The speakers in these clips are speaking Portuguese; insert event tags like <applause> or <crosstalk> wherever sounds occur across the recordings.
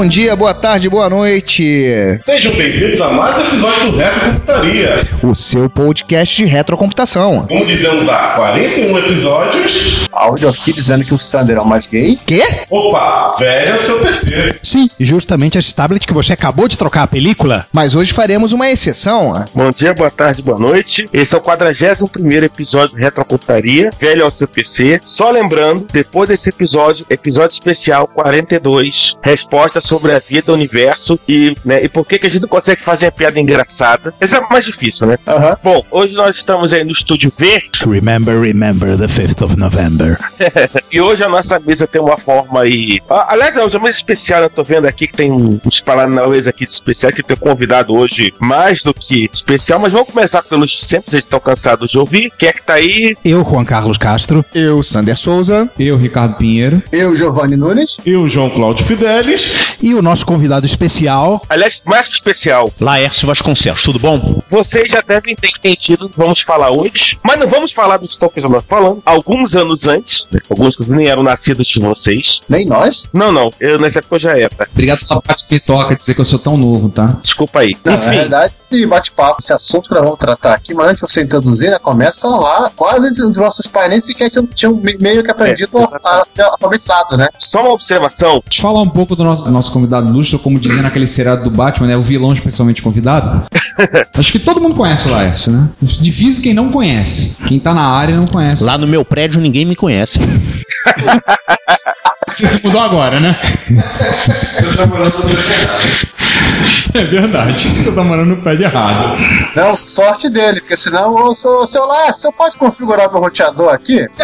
Bom dia, boa tarde, boa noite. Sejam bem-vindos a mais um episódio do Retro Computaria. O seu podcast de retrocomputação. Como dizemos há 41 episódios. Áudio aqui dizendo que o Sander é o mais gay. Quê? Opa, velho é o seu PC. Sim, justamente esse tablet que você acabou de trocar a película. Mas hoje faremos uma exceção. Bom dia, boa tarde, boa noite. Esse é o 41 episódio do Retrocomputaria, velho ao seu PC. Só lembrando, depois desse episódio, episódio especial 42, resposta sobre a vida, o universo e, né, e por que, que a gente não consegue fazer a piada engraçada. Esse é mais difícil, né? Aham. Bom, hoje nós estamos aí no estúdio V Remember, remember the 5th of November. <laughs> e hoje a nossa mesa tem uma forma aí. Ah, Aliás, hoje é uma mesa especial, eu tô vendo aqui que tem uns paranauês aqui especiais que tem um convidado hoje mais do que especial, mas vamos começar pelos sempre vocês estão cansados de ouvir. Quem é que tá aí? Eu, Juan Carlos Castro. Eu, Sander Souza. Eu, Ricardo Pinheiro. Eu, Giovanni Nunes. E o João Cláudio Fidelis. E o nosso convidado especial, Aliás, mais que especial, Laércio Vasconcelos. Tudo bom? Vocês já devem ter entendido, do que vamos falar hoje, mas não vamos falar do Stone que nós falando. Alguns anos antes, né, alguns que nem eram nascidos de vocês. Nem nós. Não, não, eu, nessa época eu já era. Obrigado pela parte que toca dizer que eu sou tão novo, tá? Desculpa aí. Não, na Enfim, verdade, esse bate-papo, esse assunto que nós vamos tratar aqui, mas antes de você introduzir, né, começa lá, quase os nossos pais nem sequer tinham, tinham me- meio que aprendido É, a, a ser alfabetizado, né? só uma observação. Deixa eu falar um pouco do nosso, do nosso convidado ilustre, como dizia naquele seriado do Batman, né? O vilão especialmente convidado. <laughs> Acho que todo mundo conhece o Laércio, né? Difícil quem não conhece. Quem tá na área não conhece. Lá no meu prédio ninguém me conhece. Você se mudou agora, né? Você tá morando no <laughs> É verdade. Você tá morando no pé de errado. Não, sorte dele, porque senão, ô, seu, seu lá, você pode configurar meu roteador aqui? <laughs>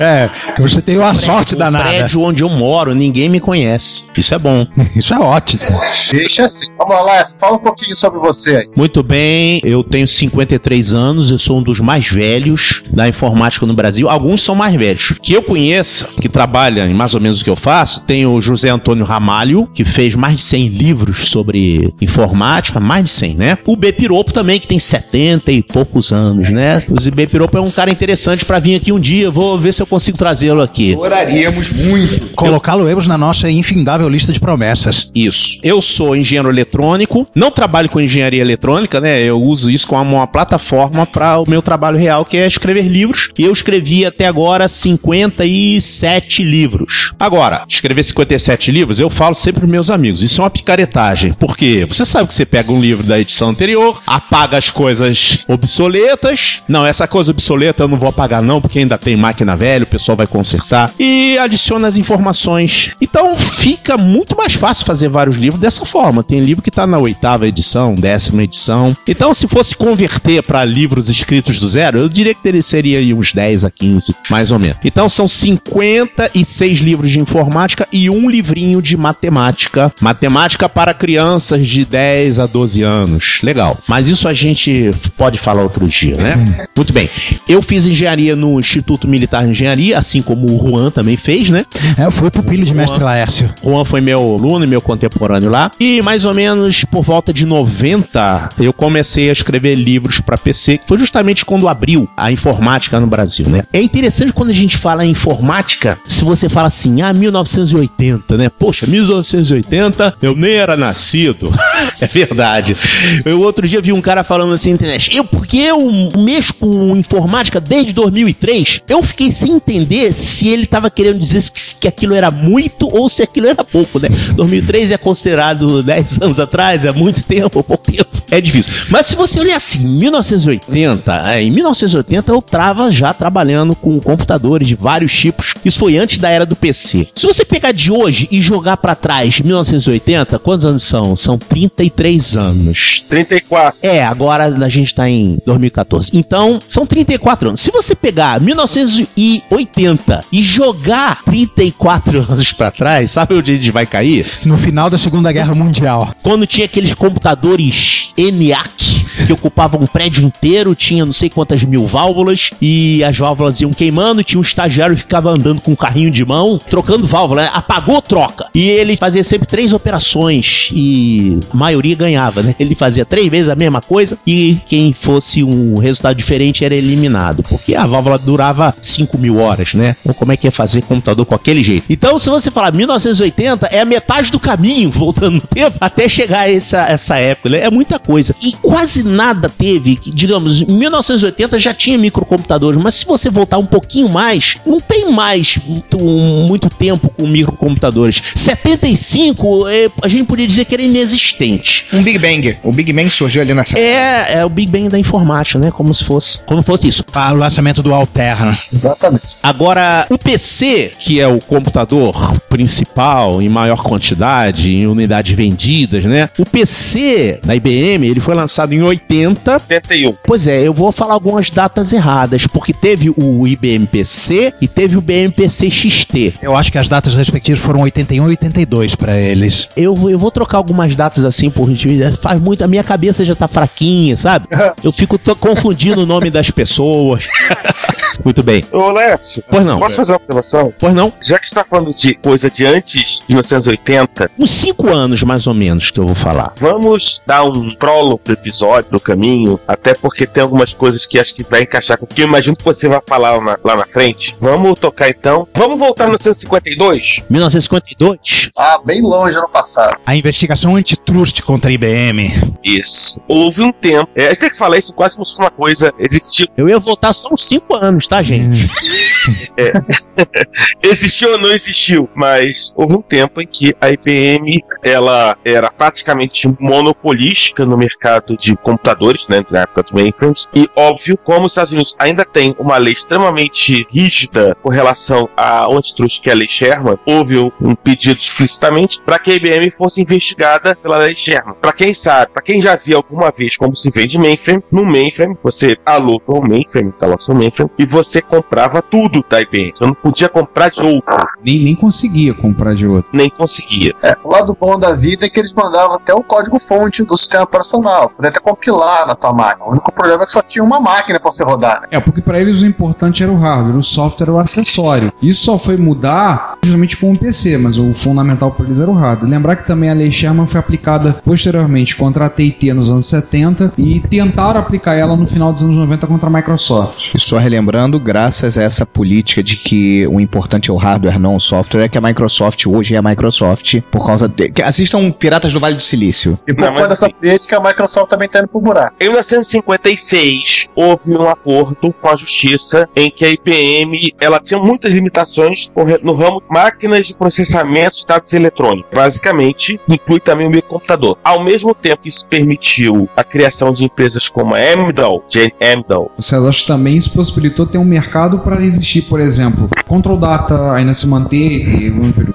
É, você tem uma sorte o danada. prédio onde eu moro ninguém me conhece. Isso é bom. <laughs> Isso é ótimo. Deixa assim. Vamos lá, fala um pouquinho sobre você aí. Muito bem, eu tenho 53 anos, eu sou um dos mais velhos da informática no Brasil. Alguns são mais velhos. Que eu conheça, que trabalha em mais ou menos o que eu faço, tem o José Antônio Ramalho, que fez mais de 100 livros sobre informática, mais de 100, né? O B Piropo também, que tem 70 e poucos anos, né? O B Piropo é um cara interessante pra vir aqui um dia, vou ver se eu consigo trazê-lo aqui. Oraríamos muito. Colocá-lo-emos na nossa infindável lista de promessas. Isso. Eu sou engenheiro eletrônico, não trabalho com engenharia eletrônica, né? Eu uso isso como uma plataforma para o meu trabalho real, que é escrever livros. E eu escrevi até agora 57 livros. Agora, escrever 57 livros, eu falo sempre pros meus amigos, isso é uma picaretagem. Porque você sabe que você pega um livro da edição anterior, apaga as coisas obsoletas. Não, essa coisa obsoleta eu não vou apagar não, porque ainda tem máquina velha, o pessoal vai consertar. E adiciona as informações. Então fica muito mais fácil fazer vários livros dessa forma. Tem livro que tá na oitava edição, décima edição. Então, se fosse converter para livros escritos do zero, eu diria que teria, seria aí uns 10 a 15, mais ou menos. Então, são 56 livros de informática e um livrinho de matemática. Matemática Informática para crianças de 10 a 12 anos. Legal. Mas isso a gente pode falar outro dia, né? Muito bem. Eu fiz engenharia no Instituto Militar de Engenharia, assim como o Juan também fez, né? É, eu fui pupilo de mestre Laércio. Juan foi meu aluno e meu contemporâneo lá. E mais ou menos por volta de 90, eu comecei a escrever livros para PC, que foi justamente quando abriu a informática no Brasil, né? É interessante quando a gente fala em informática, se você fala assim, ah, 1980, né? Poxa, 1980, eu nem era nascido. <laughs> é verdade. Eu outro dia vi um cara falando assim na internet, eu, porque eu mexo com informática desde 2003, eu fiquei sem entender se ele tava querendo dizer que, que aquilo era muito ou se aquilo era pouco, né? 2003 é considerado 10 anos atrás, é muito tempo, pouco tempo. É difícil. Mas se você olhar assim, 1980, é, em 1980 eu tava já trabalhando com computadores de vários tipos. Isso foi antes da era do PC. Se você pegar de hoje e jogar pra trás 1980, quantos anos são? São 33 anos. 34. É, agora a gente tá em 2014. Então, são 34 anos. Se você pegar 1980 e jogar 34 anos pra trás, sabe onde a gente vai cair? No final da Segunda Guerra Mundial. Quando tinha aqueles computadores ENIAC que ocupavam um prédio inteiro, tinha não sei quantas mil válvulas e as válvulas iam queimando, tinha um estagiário que ficava andando com um carrinho de mão, trocando válvula, né? apagou, troca. E ele fazia sempre três operações e a maioria ganhava, né? Ele fazia três vezes a mesma coisa e quem fosse um resultado diferente era eliminado, porque a válvula durava 5 mil horas, né? Então, como é que ia fazer computador com aquele jeito? Então, se você falar 1980, é a metade do caminho, <laughs> voltando no tempo, até chegar a essa, essa época, né? É muita coisa. E quase nada teve, que, digamos, em 1980 já tinha microcomputadores, mas se você voltar um pouquinho mais, não tem mais muito, muito tempo com microcomputadores. 75, é, a gente poderia dizer que era inexistente. Um Big Bang. O Big Bang surgiu ali nessa. É, é o Big Bang da informática, né? Como se fosse, como fosse isso. Para o lançamento do Alterna. Exatamente. Agora, o PC, que é o computador principal em maior quantidade, em unidades vendidas, né? O PC da IBM, ele foi lançado em 80. 81. Pois é, eu vou falar algumas datas erradas, porque teve o IBM PC e teve o BMPC XT. Eu acho que as datas respectivas foram 81 e 82 para eles. Eu, vou- eu vou trocar algumas datas assim por <laughs> faz muito, a minha cabeça já tá fraquinha, sabe? <laughs> Eu fico confundindo o nome das pessoas. <laughs> muito bem. Ô, Lécio, Pois não. posso fazer uma observação? Pois não? Já que está falando de coisa de antes de 1980, Uns cinco anos mais ou menos que eu vou falar. vamos dar um prólogo pro episódio, pro caminho, até porque tem algumas coisas que acho que vai encaixar com o que eu imagino que você vai falar lá na, lá na frente. Vamos tocar então. Vamos voltar no 1952? 1952? Ah, bem longe no passado. A investigação antitrust contra a IBM. Isso. Houve um tempo. É, a gente tem que falar isso quase como se fosse uma coisa. Existiu, Eu ia voltar só uns cinco anos, tá, gente? <laughs> <laughs> existiu ou não existiu, mas houve um tempo em que a IBM ela era praticamente monopolística no mercado de computadores, né, na época do mainframes. E óbvio, como os Estados Unidos ainda tem uma lei extremamente rígida com relação ao antitrust que é a lei Sherman, houve um, um pedido explicitamente para que a IBM fosse investigada pela lei Sherman. Para quem sabe, para quem já viu alguma vez como se vende mainframe, no mainframe você aluga o mainframe, instalava seu mainframe e você comprava tudo da IBM. Você não podia comprar de outro, Nem, nem conseguia comprar de outro. nem conseguia. É, o lado bom da vida é que eles mandavam até o código-fonte do sistema operacional. Podia até compilar na tua máquina. O único problema é que só tinha uma máquina pra você rodar. Né? É, porque para eles o importante era o hardware, o software era o acessório. Isso só foi mudar justamente com o PC, mas o fundamental para eles era o hardware. Lembrar que também a lei Sherman foi aplicada posteriormente contra a TIT nos anos 70 e tentaram aplicar ela no final dos anos 90 contra a Microsoft. E só relembrando, graças a essa política de que o importante é o hardware, não o software, é que a Microsoft hoje é a Microsoft por causa de. que Assistam Piratas do Vale do Silício. E por mas dessa assim- política, a Microsoft também tá indo pro buraco. Em 1956, houve um acordo com a justiça em que a IBM ela tinha muitas limitações no ramo de máquinas de processamento de dados eletrônicos. Basicamente, inclui também o microcomputador. Ao mesmo tempo que isso permitiu a criação de empresas como a Amdahl, Jane Amdahl, Vocês acham que também isso possibilitou ter um mercado para existir por exemplo, Control Data ainda se manteve,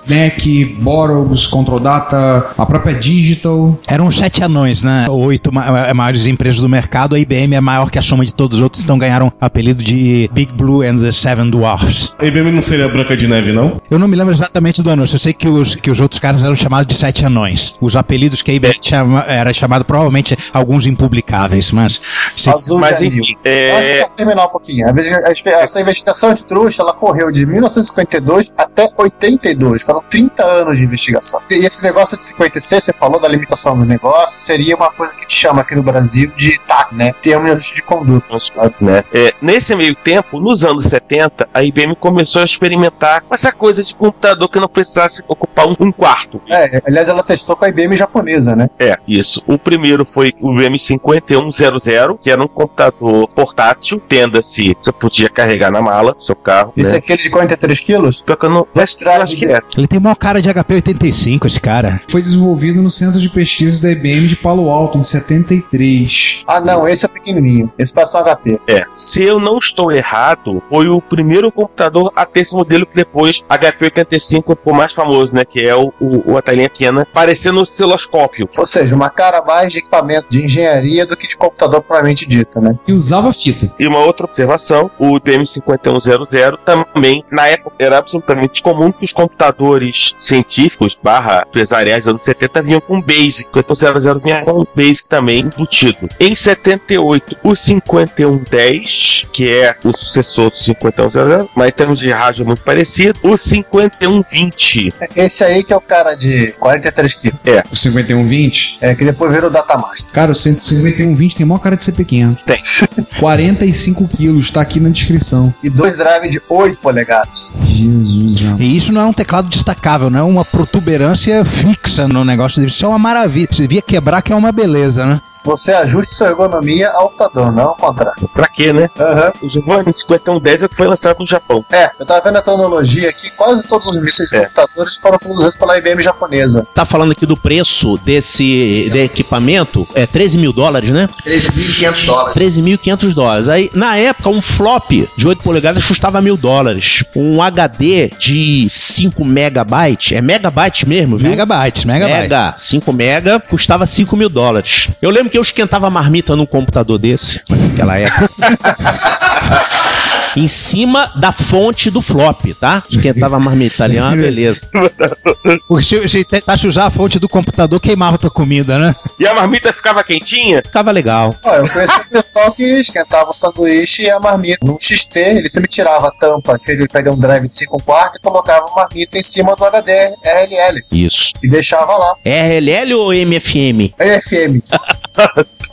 NEC, Borogs, Control Data, a própria Digital. Eram sete anões, né? Oito ma- maiores empresas do mercado. A IBM é maior que a soma de todos os outros, então ganharam o apelido de Big Blue and the Seven Dwarfs. A IBM não seria Branca de Neve, não? Eu não me lembro exatamente do anúncio. Eu sei que os, que os outros caras eram chamados de sete anões. Os apelidos que a IBM chama, era chamado provavelmente alguns impublicáveis, mas. se- Azul Mas enfim, é, Só terminar um pouquinho. Essa investigação de trouxa, ela correu de 1952 até 82. Foram 30 anos de investigação. E esse negócio de 56, você falou da limitação do negócio, seria uma coisa que a gente chama aqui no Brasil de TAC, né? Termo de ajuste de conduta. né? É, nesse meio tempo, nos anos 70, a IBM começou a experimentar com essa coisa de computador que não precisasse ocupar um, um quarto. É, aliás, ela testou com a IBM japonesa, né? É, isso. O primeiro foi o IBM 5100, que era um computador portátil, tenda-se, você podia carregar na mala do seu carro. Esse né? é aquele de 43 quilos? Pior que eu não acho que é. Ele tem maior cara de HP 85, esse cara. Foi desenvolvido no Centro de Pesquisas da IBM de Palo Alto, em 73. Ah, não, esse é pequenininho. Esse passou HP. É, se eu não estou errado, foi o primeiro computador a ter esse modelo que depois HP 85 ficou mais famoso, né? Que é o, o, a telinha pequena, parecendo um osciloscópio. Ou seja, uma cara mais de equipamento de engenharia do que de computador propriamente dito, né? E usava fita. E uma outra observação, o IBM 5100 também, na época, era absolutamente comum que os computadores científicos barra empresariais dos anos 70 vinham com BASIC. O 5100 vinha com BASIC também embutido. Em 78, o 5110, que é o sucessor do 5100, mas em termos de rádio é muito parecido, o 5120. Esse aí que é o cara de 43 quilos. É. O 5120. É, que depois virou Datamaster. Cara, o 5120 tem maior cara de ser pequeno. Tem. <laughs> 45 quilos, tá aqui na descrição. E dois drives de 8 polegadas. Jesus amado. E isso não é um teclado destacável, não é uma protuberância fixa no negócio. Isso é uma maravilha. Você devia quebrar que é uma beleza, né? Se você ajuste sua ergonomia ao computador, não ao contrário. Pra quê, né? Aham. O Giovanni 5110 é o que foi lançado no Japão. É, eu tava vendo a cronologia aqui, quase todos os mísseis de É. computadores foram produzidos pela IBM japonesa. Tá falando aqui do preço desse de equipamento, é 13 mil dólares, né? 13.500 dólares. 13.500 dólares. Aí, na época, um flop de 8 polegadas custava mil dólares. Um HD de 5 megabytes, é megabytes mesmo, viu? Megabytes, megabytes. Mega, 5 mega, custava 5 mil dólares. Eu lembro que eu esquentava marmita num computador desse, naquela época. <laughs> em cima da fonte do flop, tá? Esquentava a marmita ali, é uma beleza. Porque se, se tentasse usar a fonte do computador, queimava tua comida, né? E a marmita ficava quentinha? Ficava legal. Ó, eu conheci um pessoal que esquentava o sanduíche e a marmita. No XT, ele sempre tirava a tampa, que ele pegava um drive de 5 quartos e colocava a marmita em cima do HD RLL. Isso. E deixava lá. RLL ou MFM? <laughs> Nossa,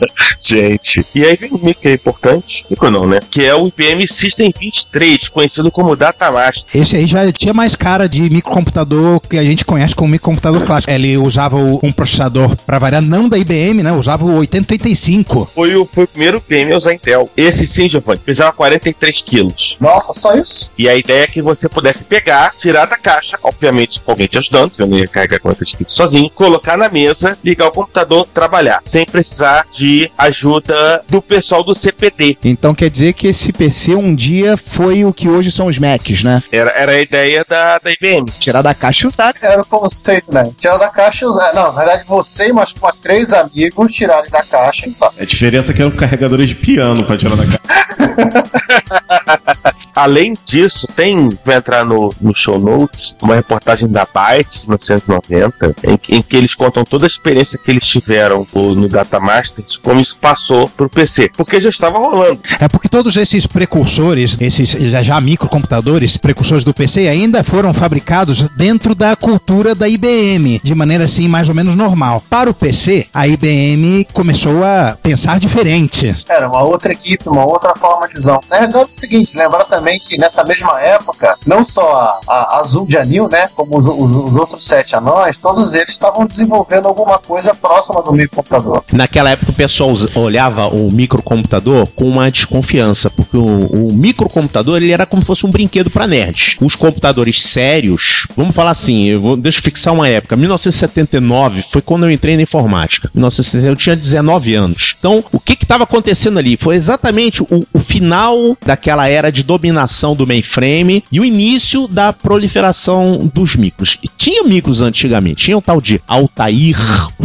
gente. E aí vem um mico que é importante, mico não, né? Que é o IBM System 23, conhecido como Datamaster. Esse aí já tinha mais cara de microcomputador que a gente conhece como microcomputador clássico. Ele usava o- um processador, pra variar, não da IBM, né? Usava o 8085. Foi o, foi o primeiro IBM a usar Intel. Esse sim, Giovanni, pesava 43 quilos. Nossa, só isso? E a ideia é que você pudesse pegar, tirar da caixa, obviamente com alguém te ajudando, você não ia carregar 43 quilos sozinho, colocar na mesa, ligar o computador, trabalhar, sem precisar de ajuda do pessoal do CPD. Então quer dizer que esse PC um dia foi o que hoje são os Macs, né? Era, era a ideia da, da IBM. Tirar da caixa e usar. Era o conceito, né? Tirar da caixa e usar. Não, na verdade, você e mais, mais três amigos tirarem da caixa e usar. A diferença é que eram carregadores de piano pra tirar da caixa. <laughs> Além disso, tem, vai entrar no, no show notes, uma reportagem da Byte, de 1990, em, em que eles contam toda a experiência que eles tiveram no, no Datamaster, de como isso passou pro PC. Porque já estava rolando. É porque todos esses precursores, esses já, microcomputadores, precursores do PC, ainda foram fabricados dentro da cultura da IBM, de maneira assim mais ou menos normal. Para o PC, a IBM começou a pensar diferente. Era uma outra equipe, uma outra forma de visão. Na verdade é o seguinte, lembrar também que nessa mesma época, não só a, a Azul de Anil, né, como os, os- os outros sete anões, todos eles estavam desenvolvendo alguma coisa próxima do microcomputador. Naquela época o pessoal olhava o microcomputador com uma desconfiança, porque o, o microcomputador ele era como se fosse um brinquedo para nerds. Os computadores sérios, vamos falar assim, eu vou, deixa eu fixar uma época, 1979 foi quando eu entrei na informática. 1979 eu tinha 19 anos. Então, o que estava acontecendo ali? Foi exatamente o, o final daquela era de dominação do mainframe e o início da proliferação dos micros. E tinha micros antigamente, tinha o tal de Altair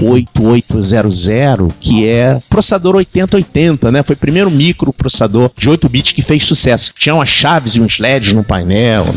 8800, que é processador 8080, né? Foi o primeiro microprocessador de 8 bits que fez sucesso. Tinha umas chaves e uns LEDs no painel.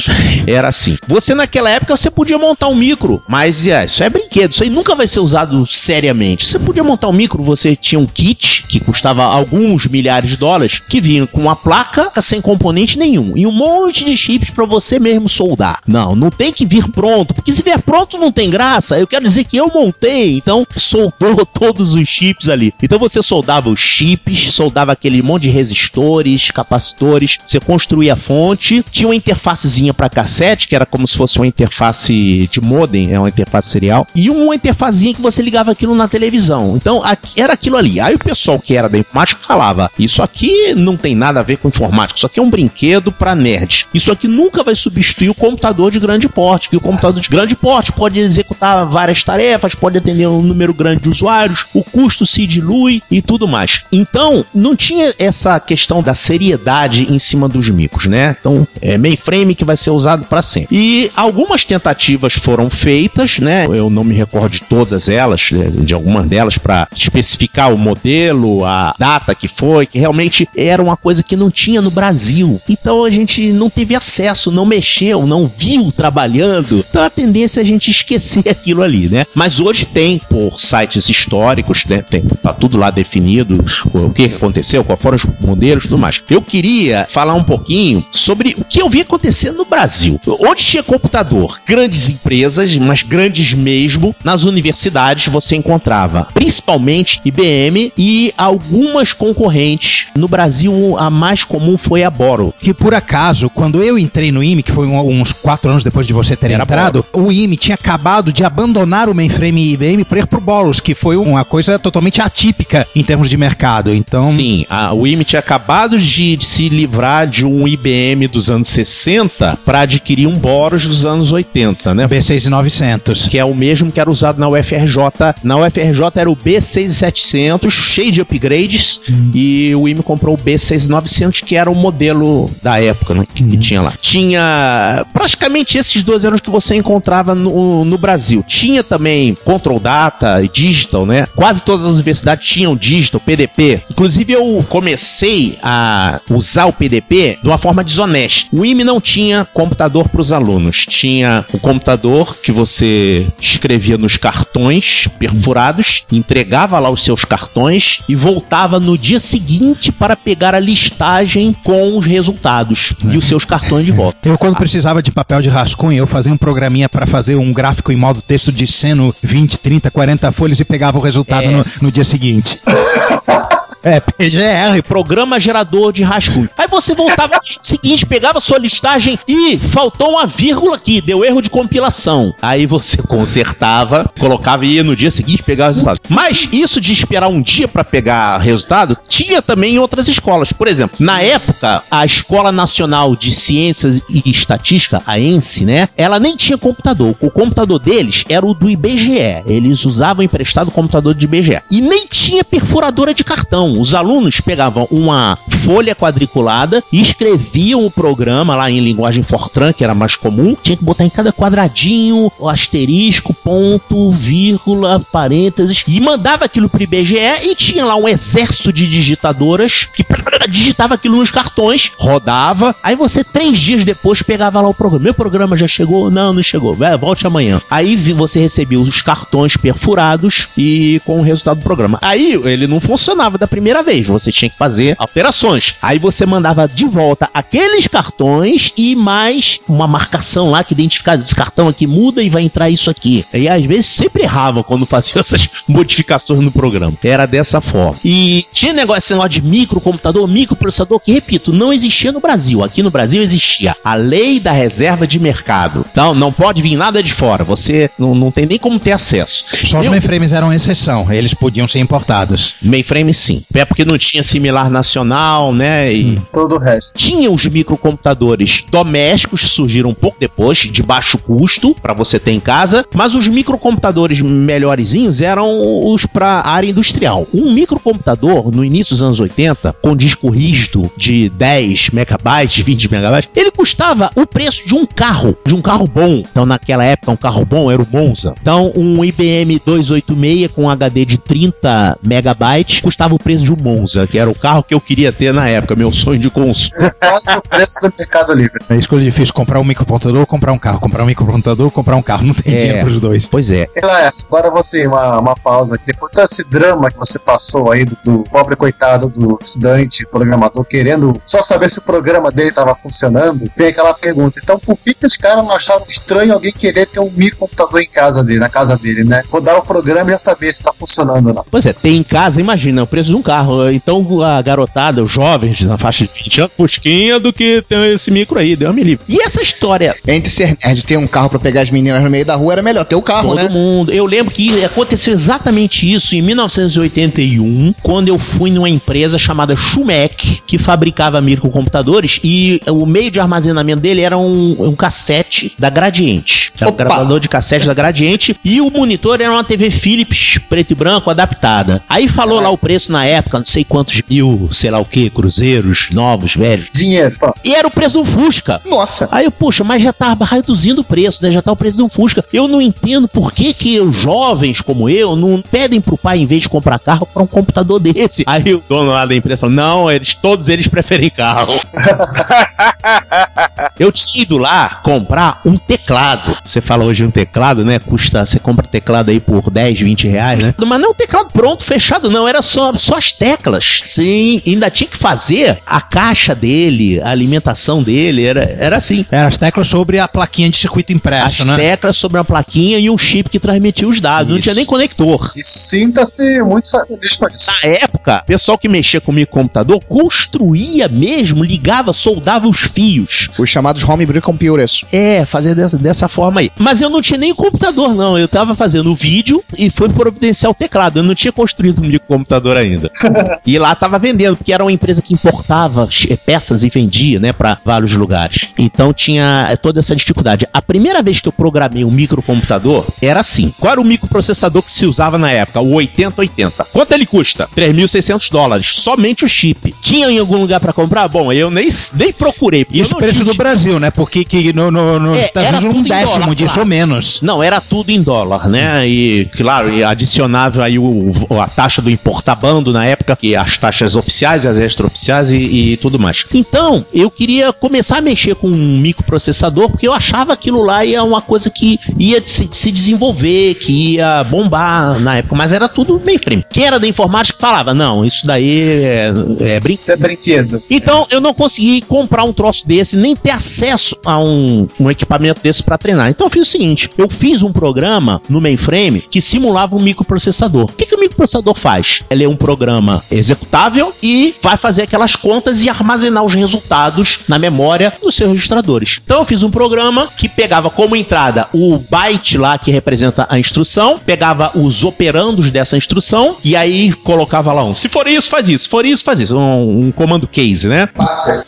Era assim. Você naquela época você podia montar um micro, mas é, isso é brinquedo, isso aí nunca vai ser usado seriamente. Você podia montar um micro, você tinha um kit que custava alguns milhares de dólares, que vinha com uma placa sem componente nenhum e um monte de chips para você mesmo soldar. Não, não tem que vir pronto, porque se vier pronto não tem graça. Eu quero dizer que eu montei, então soldou <laughs> todos os chips ali. Então você soldava os chips, soldava aquele monte de resistores, capacitores, você construía a fonte, tinha uma interfacezinha para cassete, que era como se fosse uma interface de modem, é uma interface serial, e uma interfacezinha que você ligava aquilo na televisão. Então era aquilo ali. Aí o pessoal que era da informática falava: Isso aqui não tem nada a ver com informática, isso aqui é um brinquedo para nerds. Isso aqui nunca vai substituir o computador de grande porte, que o computador de grande porte pode executar várias tarefas, pode atender um número grande de usuários, o custo se dilui e tudo mais. Então, não tinha essa questão da seriedade em cima dos micros, né? Então, é mainframe que vai ser usado para sempre. E algumas tentativas foram feitas, né? Eu não me recordo de todas elas, né? de algumas delas para especificar o modelo, a data que foi, que realmente era uma coisa que não tinha no Brasil. Então a gente não teve acesso, não mexeu, não viu trabalhando. Então a tendência é a gente esquecer <laughs> aquilo ali, né? Mas hoje tem por sites históricos, né? Tem, tá tudo lá definido, o que aconteceu, quais foram os modelos tudo mais. Eu queria falar um pouquinho sobre o que eu vi acontecendo no Brasil. Onde tinha computador, grandes empresas, mas grandes mesmo, nas universidades você encontrava principalmente IBM e algumas concorrentes. No Brasil, a mais comum foi a Boro. Que por acaso, quando eu entrei no IME, que foi uns quatro anos depois de você ter Era entrado, o IME tinha acabado de abandonar o mainframe IBM para ir pro Boros, que foi uma coisa totalmente atípica em termos de mercado. Então, Sim, a, o IME tinha acabado de, de se livrar de um IBM dos anos 60 para adquirir um Boros dos anos 80, né? B6900. que é o mesmo que era usado na UFRJ. Na UFRJ era o B6700, cheio de upgrades, e o IME comprou o B6900, que era o modelo da época, né, que, que tinha lá. Tinha praticamente esses dois eram os que você encontrava no, no Brasil. Tinha também Control Data e Digital, né? Quase todas as universidades tinham Digital, PDP. Inclusive eu comecei a usar o PDP de uma forma desonesta. O IME não tinha computador para os alunos. Tinha o computador que você escrevia nos cartões perfurados, entregava lá os seus cartões e voltava no dia seguinte para pegar a listagem com os resultados e os seus cartões de <laughs> volta. Eu, quando precisava de papel de rascunho, eu fazia um programinha para fazer um gráfico em modo texto de seno 20, 30, 40 folhas e pegava o resultado É. no, no dia seguinte. <laughs> é, PGR. Programa gerador de rascunho. Aí você voltava no dia seguinte, pegava sua listagem e faltou uma vírgula aqui, deu erro de compilação. Aí você consertava, colocava e ia no dia seguinte pegar o resultado. Mas isso de esperar um dia para pegar resultado, tinha também em outras escolas. Por exemplo, na época, a Escola Nacional de Ciências e Estatística, a ENSE, né? Ela nem tinha computador. O computador deles era o do IBGE. Eles usavam emprestado o computador do IBGE. E nem tinha perfuradora de cartão. Os alunos pegavam uma folha quadriculada e escreviam o programa lá em linguagem Fortran, que era mais comum. Tinha que botar em cada quadradinho asterisco, ponto, vírgula, parênteses. E mandava aquilo pro IBGE e tinha lá um exército de digitadoras que digitava aquilo nos cartões, rodava. Aí você, três dias depois, pegava lá o programa. Meu programa já chegou? Não, não chegou. Vai, volte amanhã. Aí você recebia os cartões perfurados e com o resultado do programa. Aí ele não funcionava da primeira vez. Você tinha que fazer alterações. Aí você mandava de volta aqueles cartões e mais uma marcação lá que identificava esse cartão aqui muda e vai entrar isso aqui. E às vezes sempre errava quando fazia <laughs> essas modificações no programa. Era dessa forma. E tinha negócio, esse negócio de microcomputador, microprocessador, que repito, não existia no Brasil. Aqui no Brasil existia a lei da reserva de mercado. Então não pode vir nada de fora. Você não, não tem nem como ter acesso. Só os mainframes eram exceção, eles podiam ser importados. Mainframe sim. É porque não tinha similar nacional, né? E Todo o resto. tinha os microcomputadores domésticos que surgiram um pouco depois, de baixo custo, pra você ter em casa, mas os microcomputadores melhorzinhos eram os pra área industrial. Um microcomputador, no início dos anos 80, com disco rígido de 10 megabytes, 20 megabytes, ele custava o preço de um carro, de um carro bom. Então, naquela época, um carro bom era o Monza. Então, um IBM 286 com HD de 30 megabytes custava o preço de um Monza, que era o carro que eu queria ter na época, meu sonho de consumo. Quase o preço do Mercado Livre. É escolha difícil comprar um microcomputador ou comprar um carro. Comprar um microcomputador ou comprar um carro. Não tem É. dinheiro pros dois. Pois é. E lá, agora você, uma, uma pausa aqui. Depois desse drama que você passou aí do, do pobre coitado do estudante programador querendo só saber se o programa dele estava funcionando, vem aquela pergunta. Então, por que, que os caras não acharam estranho alguém querer ter um microcomputador em casa dele, na casa dele, né? Rodar o programa e já saber se está funcionando ou não. Pois é, tem em casa, imagina, o preço de um carro. Então a garotada, os jovens na faixa de 20 anos, fusquinha do que tem esse micro aí, deu me livre. E essa história, Entre ser nerd e ter um carro pra pegar as meninas no meio da rua era melhor ter o carro, todo né? mundo. Eu lembro que aconteceu exatamente isso em 1981, quando eu fui numa empresa chamada Schumec, que fabricava microcomputadores, e o meio de armazenamento dele era um, um cassete da Gradiente. Era um gravador de cassete da Gradiente, e o monitor era uma TV Philips preto e branco adaptada. Aí falou lá o preço na época, não sei quantos mil, sei lá o que, cruzeiros, novos, velhos. Dinheiro, pô. E era o preço do Fusca. Nossa. Aí eu, poxa, mas já tá reduzindo o preço, né? Já tá o preço de um Fusca. Eu não entendo por que que os jovens como eu não pedem pro pai, em vez de comprar carro, para um computador desse. Aí o dono lá da empresa falou, não, eles, todos eles preferem carro. <laughs> eu tinha ido lá comprar um teclado. Você fala hoje um teclado, né? Custa, você compra teclado aí por 10, 20 reais, né? Mas não um teclado pronto, fechado, não. Era só, só as teclas. Sim, ainda tinha que fazer a caixa dele, a alimentação dele, era, era assim. Eram as teclas sobre a plaquinha de circuito As impresso, né? teclas sobre a plaquinha e um chip que transmitia os dados. Não Isso. tinha nem conector. E sinta-se muito feliz com isso. Na época, o pessoal que mexia com o microcomputador construía mesmo, ligava, soldava os fios. Os chamados homebrew computers. É, fazer dessa, dessa forma aí. Mas eu não tinha nem computador, não. Eu tava fazendo o vídeo e foi providenciar o teclado. Eu não tinha construído um microcomputador ainda. <laughs> e lá tava vendendo, porque era uma empresa que importava peças e vendia, né, pra vários lugares. Então tinha eh, toda essa dificuldade. A primeira vez que eu programei um microcomputador era assim. Qual era o microprocessador que se usava na época? O 8080. Quanto ele custa? 3.600 dólares. Somente o chip. Tinha em algum lugar pra comprar? Bom, eu nem, nem procurei. Isso preço tinha do Brasil, né? Porque que no, no, nos É, Estados Unidos um décimo dólar, disso claro. ou menos. Não, era tudo em dólar, né? E, claro, adicionava aí o- a taxa do importabando na época, e as taxas oficiais, as extraoficiais e, e tudo mais. Então, eu queria começar a mexer com um microprocessador, porque eu achava aquilo lá ia uma coisa que ia se, se desenvolver, que ia bombar na época, mas era tudo mainframe. Quem era da informática falava, não, isso daí é, é brincadeira. Isso é brinquedo. Então eu não consegui comprar um troço desse, nem ter acesso a um, um equipamento desse para treinar. Então eu fiz o seguinte: eu fiz um programa no mainframe que simulava um microprocessador. O que, que o microprocessador faz? Ele é um programa executável e vai fazer aquelas contas e armazenar os resultados na memória dos seus registradores. Então eu fiz um programa que pegava como entrada o byte lá que representa a instrução, pegava os operandos dessa instrução e aí colocava lá um. Se for isso, faz isso. Se for isso, faz isso. Um, um comando case, né?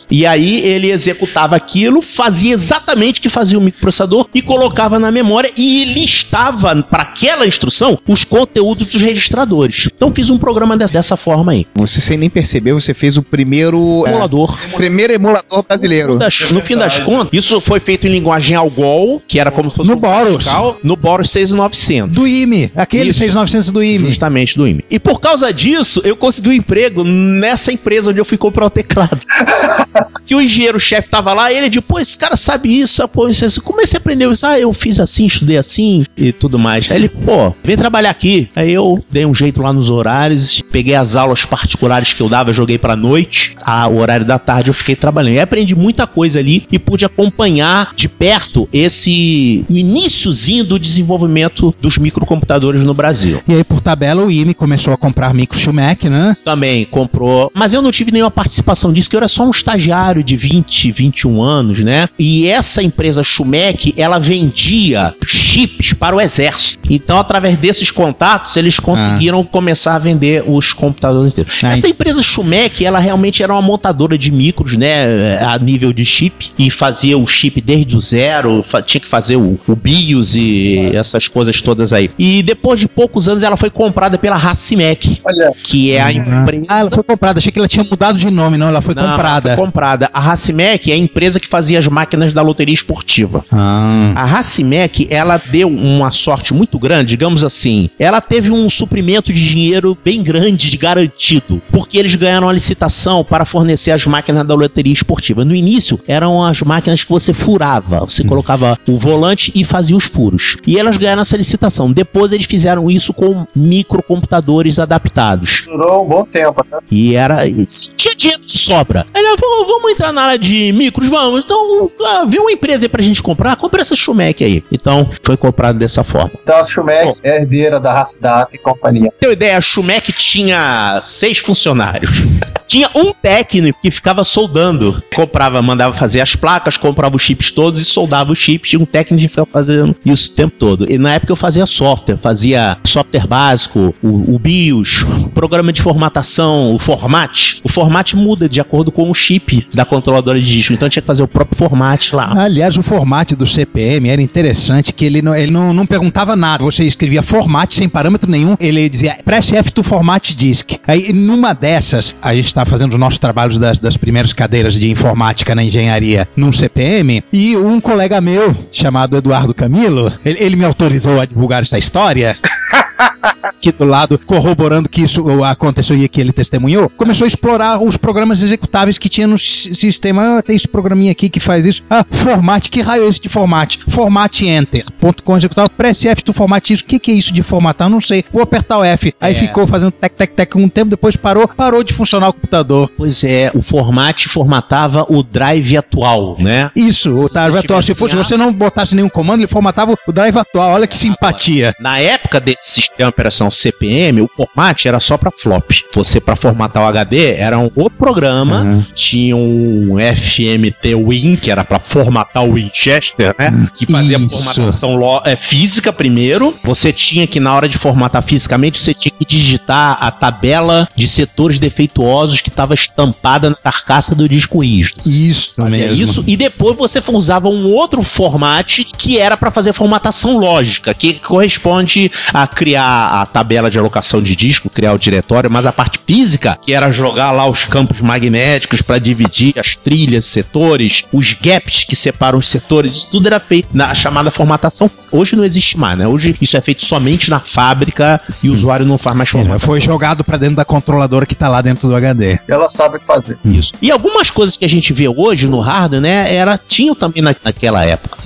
E aí ele executava aquilo, fazia exatamente o que fazia o microprocessador e colocava na memória e listava para aquela instrução os conteúdos dos registradores. Então fiz um programa des- dessa forma aí. Você sem nem perceber, você fez o primeiro. é, Emulador. primeiro emulador brasileiro. No, das- no fim das contas, isso foi feito em linguagem Algol, que era como se fosse No um Boros. Pascal, no Boros 6900. Do IME. Aquele Isso. 6900 do IME. Justamente do IME. E por causa disso, eu consegui um emprego nessa empresa onde eu fui comprar o teclado. <laughs> que o engenheiro-chefe tava lá, e ele disse, pô, esse cara sabe isso, ah, pô, isso, isso. como é que você aprendeu isso? Ah, eu fiz assim, estudei assim e tudo mais. Aí ele, pô, vem trabalhar aqui. Aí eu dei um jeito lá nos horários, peguei as aulas particulares que eu dava, joguei pra noite, a, o horário da tarde eu fiquei trabalhando. E aprendi muita coisa ali e pude acompanhar de perto esse iniciozinho do desenvolvimento dos microcomputadores no Brasil. E aí, por tabela, o IME começou a comprar micro Schumach, né? Também comprou, mas eu não tive nenhuma participação disso, que eu era só um estagiário de 20, 21 anos, né? E essa empresa Schumec, ela vendia chips para o exército. Então, através desses contatos, eles conseguiram começar a vender os computadores inteiros. Ah, Essa empresa Schumec, ela realmente era uma montadora de micros, né? A nível de chip. E fazia o chip desde o zero, tinha que fazer o, o BIOS e essas coisas todas aí. E depois de poucos anos, ela foi comprada pela Racimec, Olha, que é a empresa. Ah, ela foi comprada. Achei que ela tinha mudado de nome, não. Ela foi Não, comprada. Foi comprada. A Racimec é a empresa que fazia as máquinas da loteria esportiva. Ah. A Racimec, ela deu uma sorte muito grande, digamos assim. Ela teve um suprimento de dinheiro bem grande, garantido, porque eles ganharam a licitação para fornecer as máquinas da loteria esportiva. No início, eram as máquinas que você furava. Você colocava o volante e fazia os furos. E elas ganharam essa licitação. Depois, eles fizeram isso com microcomputadores adaptados. durou um bom tempo. Né? E era. Tinha dinheiro de sobra. Aí ele falou: vamos entrar na área de micros, vamos. Então, ah, viu uma empresa aí pra gente comprar? Compra essa Schumec aí. Então, foi comprado dessa forma. Então a Schumec é herdeira da Rasdata e companhia. Uma ideia, a Schumec tinha seis funcionários. <laughs> Tinha um técnico que ficava soldando. Comprava, mandava fazer as placas, comprava os chips todos e soldava os chips. Tinha um técnico que ficava fazendo isso o tempo todo. E na época eu fazia software, fazia software básico, o, o BIOS, programa de formatação, o format. O format muda de acordo com o chip da controladora de disco. Então tinha que fazer o próprio format lá. Aliás, o formato do CPM era interessante, que ele não, ele não, não perguntava nada. Você escrevia format sem parâmetro nenhum, ele dizia press F to format disk. Aí, numa dessas, a gente está fazendo os nossos trabalhos das, das primeiras cadeiras de informática na engenharia num CPM, e um colega meu, chamado Eduardo Camilo, ele, ele me autorizou a divulgar essa história. <laughs> aqui do lado, corroborando que isso aconteceu e que ele testemunhou, começou a explorar os programas executáveis que tinha no si- sistema. Ah, tem esse programinha aqui que faz isso. Ah, format, que raio é esse de format? Format enter. Ponto com executável. Press F to format isso. O que, que é isso de formatar? Não sei. Vou apertar o F. Aí ficou fazendo tec, tec, tec um tempo, depois parou, parou de funcionar o computador. Pois é, o format formatava o drive atual, né? Isso, o drive atual. Se, fosse, A- você não botasse nenhum comando, ele formatava o drive atual. Olha que simpatia. Na época desse sistema de operação CPM, o format era só para flop. Você para formatar o HD era um outro programa, Uhum. tinha um FMT Win que era para formatar o Winchester, né? Que fazia Isso. formatação é, física primeiro. Você tinha que na hora de formatar fisicamente, você tinha que digitar a tabela de setores defeituosos que estava estampada na carcaça do disco rígido. Isso Fazia mesmo. isso e depois você usava um outro format que era para fazer formatação lógica, que corresponde a criar a tabela de alocação de disco, criar o diretório, mas a parte física, que era jogar lá os campos magnéticos para dividir as trilhas, setores, os gaps que separam os setores, isso tudo era feito na chamada formatação. Hoje não existe mais, né? Hoje isso é feito somente na fábrica e o usuário não faz mais formatação. Foi jogado pra dentro da controladora que tá lá dentro do HD. Ela sabe o que fazer. Isso. E algumas coisas que a gente vê hoje no hardware, né, era, tinham também na- naquela época.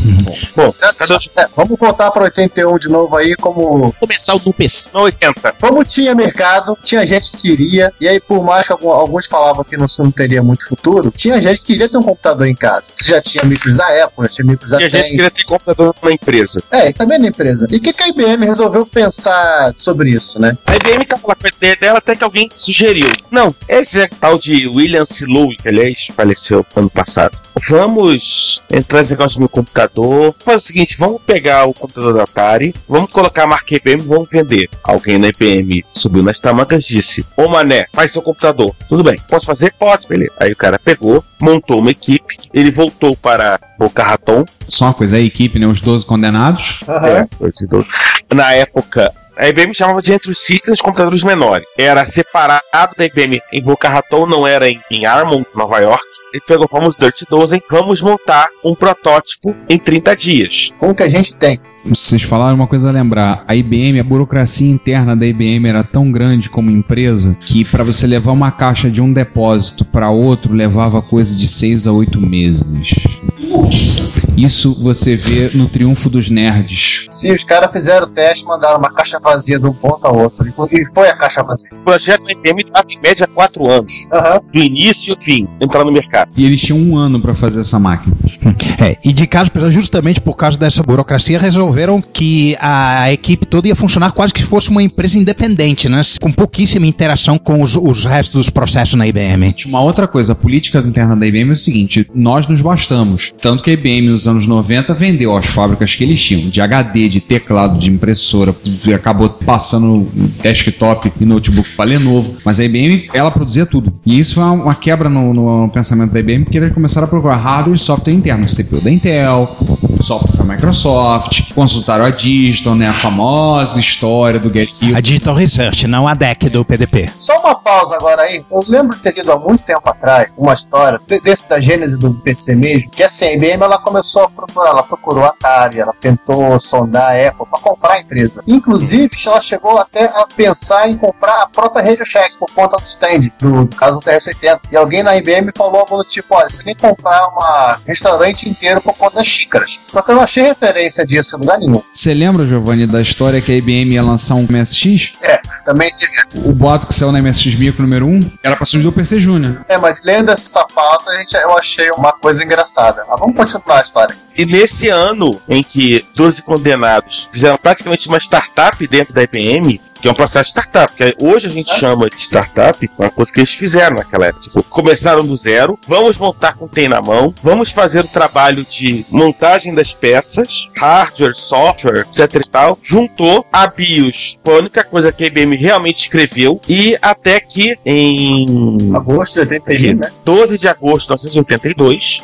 Bom, Certo? cadê o É, vamos voltar para 81 de novo aí, como, Começar o do PC. no 80? como tinha mercado, tinha gente que queria, e aí por mais que alguns falavam que não, não teria muito futuro, tinha gente que queria ter um computador em casa. Já tinha micros da Apple, já tinha micros da Tinha gente que queria ter computador na empresa. É, e também na empresa. E o que, que a IBM resolveu pensar sobre isso, né? A IBM tava lá com a ideia dela até que alguém sugeriu. Não, esse é tal de William C. Lowe, que aliás faleceu ano passado. Vamos entrar nesse negócio do meu computador. Faz o seguinte, vamos pegar o computador da Atari, vamos colocar a marca IBM e vamos vender. Alguém na IBM subiu nas tamancas e disse, ô mané, faz seu computador. Tudo bem, posso fazer? Pode, beleza. Aí o cara pegou, montou uma equipe, ele voltou para Boca Raton, Só uma coisa, a equipe, né? Os 12 condenados. é, dois e dois. Na época, a IBM chamava de Entry Systems computadores menores. Era separado da IBM em Boca Raton, não era em, em Armond, Nova York. Ele pegou, vamos Dirt 12, vamos montar um protótipo em 30 dias. Com o que a gente tem. Vocês falaram uma coisa a lembrar. A IBM, a burocracia interna da IBM era tão grande como empresa que para você levar uma caixa de um depósito para outro levava coisa de seis a oito meses. Isso você vê no Triunfo dos Nerds. Se os caras fizeram o teste, mandaram uma caixa vazia de um ponto a outro. E foi, e foi a caixa vazia. O projeto da IBM estava em média 4 anos. Aham. Do início ao fim, entrar no mercado. E eles tinham um ano para fazer essa máquina. É, e de caso, justamente por causa dessa burocracia, resol- resolveram que a equipe toda ia funcionar quase que se fosse uma empresa independente, né? Com pouquíssima interação com os, os restos dos processos na IBM. Uma outra coisa, a política interna da IBM é o seguinte: nós nos bastamos. Tanto que a IBM nos anos 90 vendeu as fábricas que eles tinham, de HD, de teclado, de impressora, acabou passando desktop e notebook para Lenovo. Mas a IBM, ela produzia tudo. E isso foi uma quebra no, no pensamento da IBM, porque eles começaram a procurar hardware e software interno, CPU da Intel, software da Microsoft, consultaram a Digital, né, a famosa história do Gary Hill. A Digital Research, não a DEC do PDP. Só uma pausa agora aí. Eu lembro de ter lido há muito tempo atrás uma história de- desse da gênese do PC mesmo, que assim, a IBM ela começou a procurar, ela procurou a Atari, ela tentou sondar a Apple para comprar a empresa. Inclusive, ela chegou até a pensar em comprar a própria Radio Shack por conta do stand, do, do caso do TR-80. E alguém na IBM falou algo do tipo, olha, você nem comprar um restaurante inteiro por conta das xícaras. Só que eu não achei referência disso em lugar nenhum. Você lembra, Giovanni, da história que a IBM ia lançar um MSX? É, também teve. O boato que saiu na MSX Micro número 1 era pra surgir do PC Júnior. É, mas lendo essa pauta, gente, eu achei uma coisa engraçada. Mas vamos continuar a história. E nesse ano em que 12 condenados fizeram praticamente uma startup dentro da IBM, que é um processo de startup, que hoje a gente chama de startup, uma coisa que eles fizeram naquela época. Tipo, começaram do zero, vamos montar com o tem na mão, vamos fazer o trabalho de montagem das peças, hardware, software, etc e tal, juntou a BIOS, foi a única coisa que a IBM realmente escreveu, e até que em Agosto de 81, né? 12 de agosto de 1982,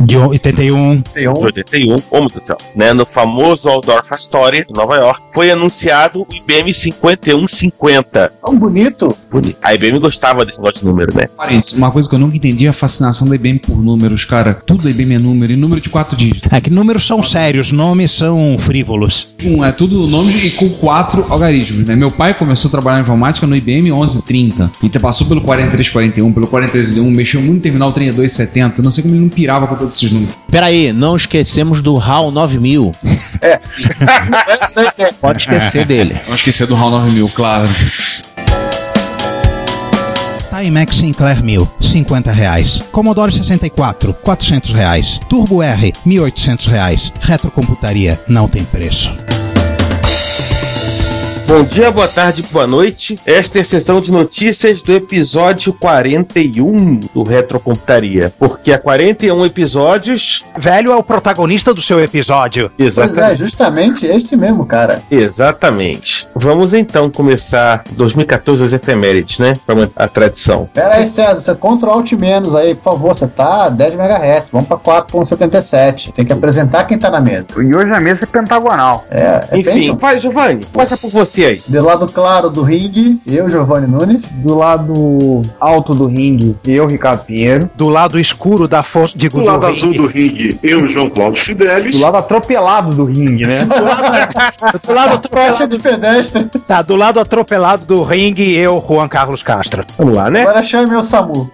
De 81. de 81, oh meu Deus do céu, né, no famoso Waldorf Astoria, em Nova York, foi anunciado o IBM 5150. Tão bonito. Bonito. A IBM gostava desse negócio de número, né? Parênteses, uma coisa que eu nunca entendi é a fascinação da IBM por números, cara. Tudo da IBM é número, e número de quatro dígitos. É que números são sérios, nomes são frívolos. Um, é tudo nome e com quatro algarismos, né? Meu pai começou a trabalhar em informática no IBM 1130. Então passou pelo 4341, pelo 4301, mexeu muito no terminal 3270. Não sei como ele não pirava com todos esses números. Peraí, não esquecemos do HAL 9000. <laughs> É, é. <laughs> Pode esquecer dele. Não esquecer do HAL 9000, claro. Timex Sinclair 1000, 50 reais. Commodore 64, 400 reais. Turbo R, 1.800 reais. Retrocomputaria, não tem preço. Bom dia, boa tarde, boa noite. Esta é a sessão de notícias do episódio 41 do Retrocomputaria. Porque há 41 episódios. Velho é o protagonista do seu episódio. Pois é, justamente esse mesmo, cara. Exatamente. Vamos então começar 2014 as efemérides, né? Para a tradição. Pera aí, César, você contra o Alt menos aí, por favor, você tá a 10 MHz, vamos pra 4.77. Tem que apresentar quem tá na mesa. E hoje a mesa é pentagonal. É, é Enfim, vai, Giovanni, começa por você aí. Do lado claro do ringue, eu, Giovanni Nunes. Do lado alto do ringue, eu, Ricardo Pinheiro. Do lado escuro da força de Do lado azul do ringue, eu, João Cláudio Fidelis. Do lado atropelado do ringue, né? <laughs> Do lado Faixa de pedestre. tá, do lado atropelado do ringue, eu, Juan Carlos Castro. Vamos lá, né? Agora chame meu SAMU.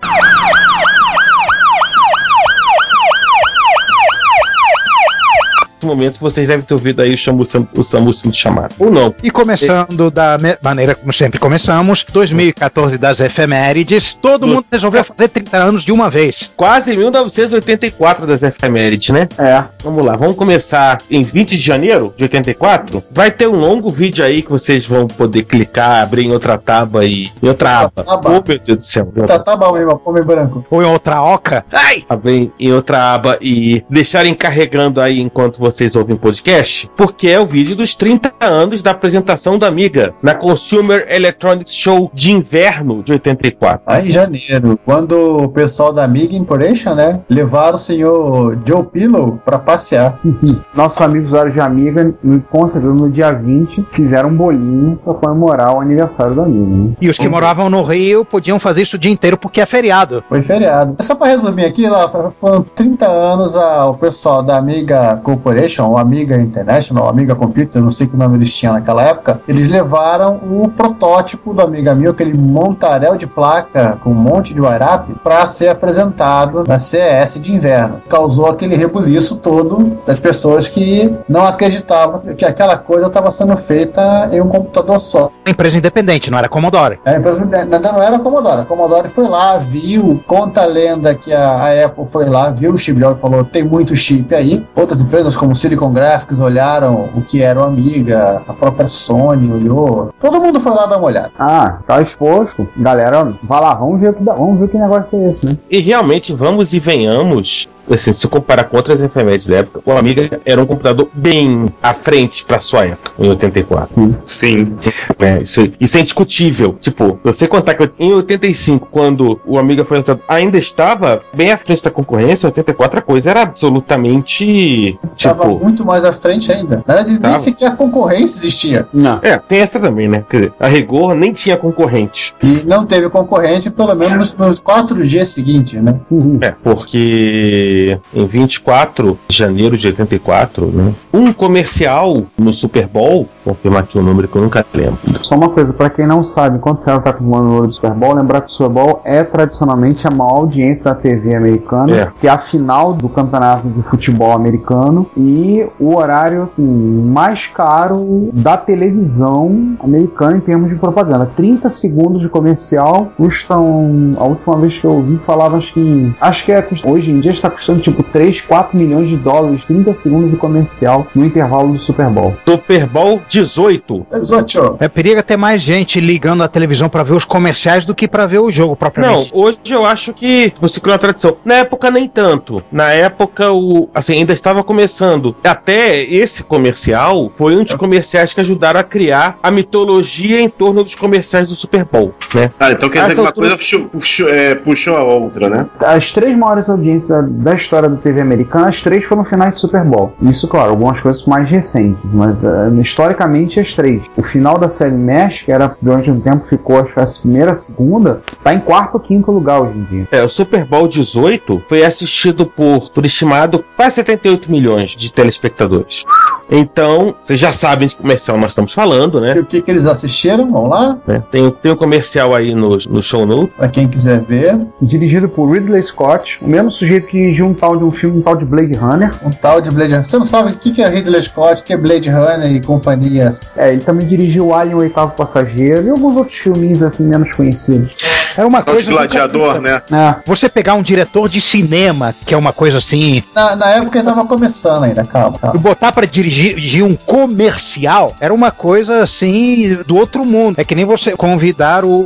Momento vocês devem ter ouvido aí o, Samu, o Samu sendo chamado. Ou não. E começando da maneira como sempre começamos, 2014 das efemérides, todo mundo resolveu fazer 30 anos de uma vez. Quase 1984 das efemérides, né? É. Vamos lá, vamos começar em 20 de janeiro de 84. Vai ter um longo vídeo aí que vocês vão poder clicar, abrir em outra aba e. em outra aba. Aba. Oh, meu Deus do céu. Tá, tá bom, meu homem branco. Ou em outra oca. Ai! Abrir em outra aba e deixarem carregando aí enquanto vocês ouvem o podcast, porque é o vídeo dos 30 anos da apresentação da Amiga na Consumer Electronics Show de inverno de 84. Lá em janeiro, quando o pessoal da Amiga Incorporation, né, levaram o senhor Joe Pillow pra passear. <laughs> Nossos amigos usuários de Amiga, no, com certeza, no dia 20, fizeram um bolinho pra comemorar o aniversário da Amiga. Né? E os que moravam no Rio podiam fazer isso o dia inteiro porque é feriado. Foi feriado. Só pra resumir aqui, lá foram 30 anos a, o pessoal da Amiga Corporation, ou Amiga International, ou Amiga Computer, não sei que nome eles tinham naquela época, eles levaram o protótipo do Amiga 1000, aquele montarel de placa com um monte de wire-up, pra ser apresentado na CES de inverno. Causou aquele rebuliço todo das pessoas que não acreditavam que aquela coisa estava sendo feita em um computador só. Empresa independente, não era Commodore. A empresa ainda não era Commodore. A Commodore foi lá, viu, conta a lenda que a, a Apple foi lá, viu o chip e falou: tem muito chip aí. Outras empresas como como Silicon Graphics olharam o que era o Amiga, a própria Sony olhou. Todo mundo foi lá dar uma olhada. Ah, tá exposto. Galera, vai lá, vamos ver, o que dá- vamos ver que negócio é esse, né? E realmente, vamos e venhamos, assim, se comparar com outras efemérides da época, o Amiga era um computador bem à frente pra sua época, em 84. Sim. É, isso, isso é indiscutível. Tipo, você contar que em 85, quando o Amiga foi lançado, ainda estava bem à frente da concorrência, em 84 a coisa era absolutamente. Tava Tipo. muito mais à frente ainda. Na verdade, nem sequer concorrência existia. Não. É, tem essa também, né? Quer dizer, a rigor nem tinha concorrente. E não teve concorrente, pelo menos nos, nos quatro dias seguintes, né? É, porque em 24 de janeiro de 84, né? Um comercial no Super Bowl, confirmar aqui o número que eu nunca lembro. Só uma coisa, pra quem não sabe, enquanto você tá acumulando o número do Super Bowl, lembrar que o Super Bowl é tradicionalmente a maior audiência da TV americana, É. que é a final do campeonato de futebol americano e o horário assim, mais caro da televisão americana em termos de propaganda. 30 segundos de comercial custam. A última vez que eu ouvi falava acho que. Acho que é, hoje em dia está custando tipo 3, 4 milhões de dólares, 30 segundos de comercial no intervalo do Super Bowl. Super Bowl 18. Exótio. É periga ter mais gente ligando a televisão pra ver os comerciais do que pra ver o jogo Não, propriamente. hoje eu acho que você criou uma tradição. Na época, nem tanto. Na época, o assim, ainda estava começando. Até esse comercial foi um dos comerciais que ajudaram a criar a mitologia em torno dos comerciais do Super Bowl, né? Ah, então quer Essa dizer que uma altura- coisa puxou, puxou- é, puxou a outra, né? As três maiores audiências da história da TV americana, as três foram finais de Super Bowl. Isso, claro, algumas coisas mais recentes, mas eh, historicamente as três. O final da série Mesh, que era durante um tempo ficou acho que a primeira, a segunda, tá em quarto ou quinto lugar hoje em dia. É, o Super Bowl 18 foi assistido por, por estimado, quase 78 milhões de telespectadores. Então, vocês já sabem de que comercial nós estamos falando, E né? o que, que eles assistiram? Vamos lá, É, Tem, tem o comercial aí no, no show note. pra quem quiser ver. Dirigido por Ridley Scott, o mesmo sujeito que dirigiu um tal de um filme, um tal de Blade Runner. Um tal de Blade Runner. Você não sabe o que, é Ridley Scott, o que é Blade Runner e companhia. É, ele também dirigiu Alien, o Oitavo Passageiro e alguns outros filmes assim menos conhecidos. Era uma Tal de coisa. gladiador, né? É, Você pegar um diretor de cinema, que é uma coisa assim, Na, na época ele tava começando ainda, calma, e calma. botar pra dirigir, dirigir um comercial, era uma coisa assim do outro mundo. É que nem você convidar o,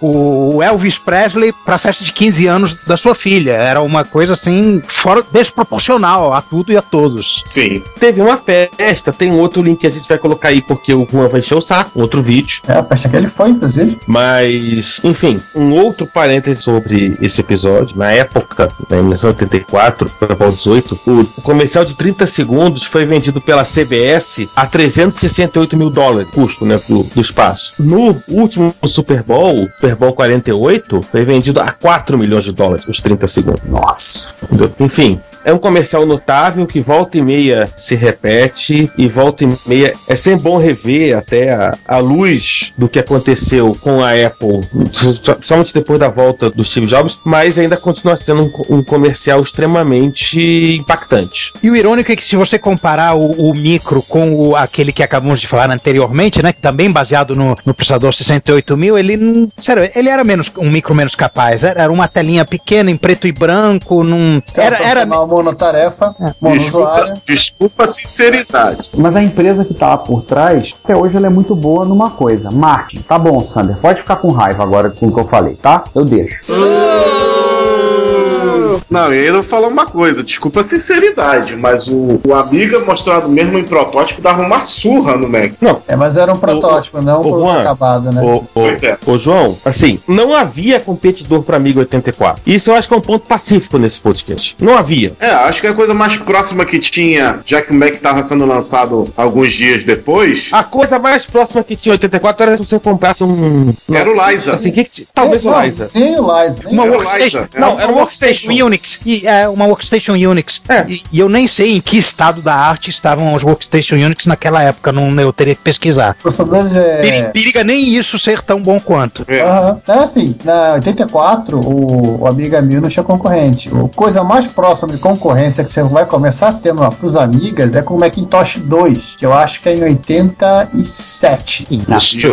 o Elvis Presley pra festa de 15 anos da sua filha. Era uma coisa assim, fora desproporcional a tudo e a todos. Sim. Teve uma festa, tem um outro link que a gente vai colocar aí porque o Juan vai encher o saco, um outro vídeo. É, a festa que ele foi, inclusive. Mas, enfim, um outro parêntese sobre esse episódio. Na época, né, em 1984, Super Bowl 18, o, o comercial de 30 segundos foi vendido pela CBS a 368 mil dólares, custo né, do, do espaço. No último Super Bowl, Super Bowl 48, foi vendido a 4 milhões de dólares, os 30 segundos. nossa. Enfim. É um comercial notável que volta e meia se repete e volta e meia é sempre bom rever até a, a luz do que aconteceu com a Apple, somente depois da volta do Steve Jobs, mas ainda continua sendo um, um comercial extremamente impactante. E o irônico é que se você comparar o, o micro com o- aquele que acabamos de falar anteriormente, né, que também baseado no, no processador 68000, ele não, sério, ele era menos um micro menos capaz, era, era uma telinha pequena em preto e branco, num era, era monotarefa, Desculpa, monousuário. desculpa a sinceridade. Mas a empresa que tá lá por trás, até hoje ela é muito boa numa coisa, marketing. Tá bom, Sander, pode ficar com raiva agora com o que eu falei, tá? Eu deixo. Não, e ainda vou falar uma coisa, desculpa a sinceridade, mas o, o Amiga mostrado mesmo em protótipo dava uma surra no Mac. Não, É, mas era um protótipo, não um produto Juan, acabado, né? Ô, Pois é. ô, João, assim, não havia competidor para Amiga 84. Isso eu acho que é um ponto pacífico nesse podcast. Não havia. É, acho que a coisa mais próxima que tinha, já que o Mac tava sendo lançado alguns dias depois, A coisa mais próxima que tinha 84 era se você comprasse um. era o Liza. Assim, que que- talvez o Não, Liza. Nem o Liza. uma Era o workstation, Liza, não, era era um uma workstation workstation. Unix, e é uma workstation Unix. É. E, e eu nem sei em que estado da arte estavam os workstation Unix naquela época, não, eu teria que pesquisar. Peri- é. Periga nem isso ser tão bom quanto. É. Aham. É assim, na 84, o, o Amiga 1000 não tinha concorrente. A coisa mais próxima de concorrência que você vai começar a ter no- pros Amigas é com o Macintosh 2, que eu acho que é em 87.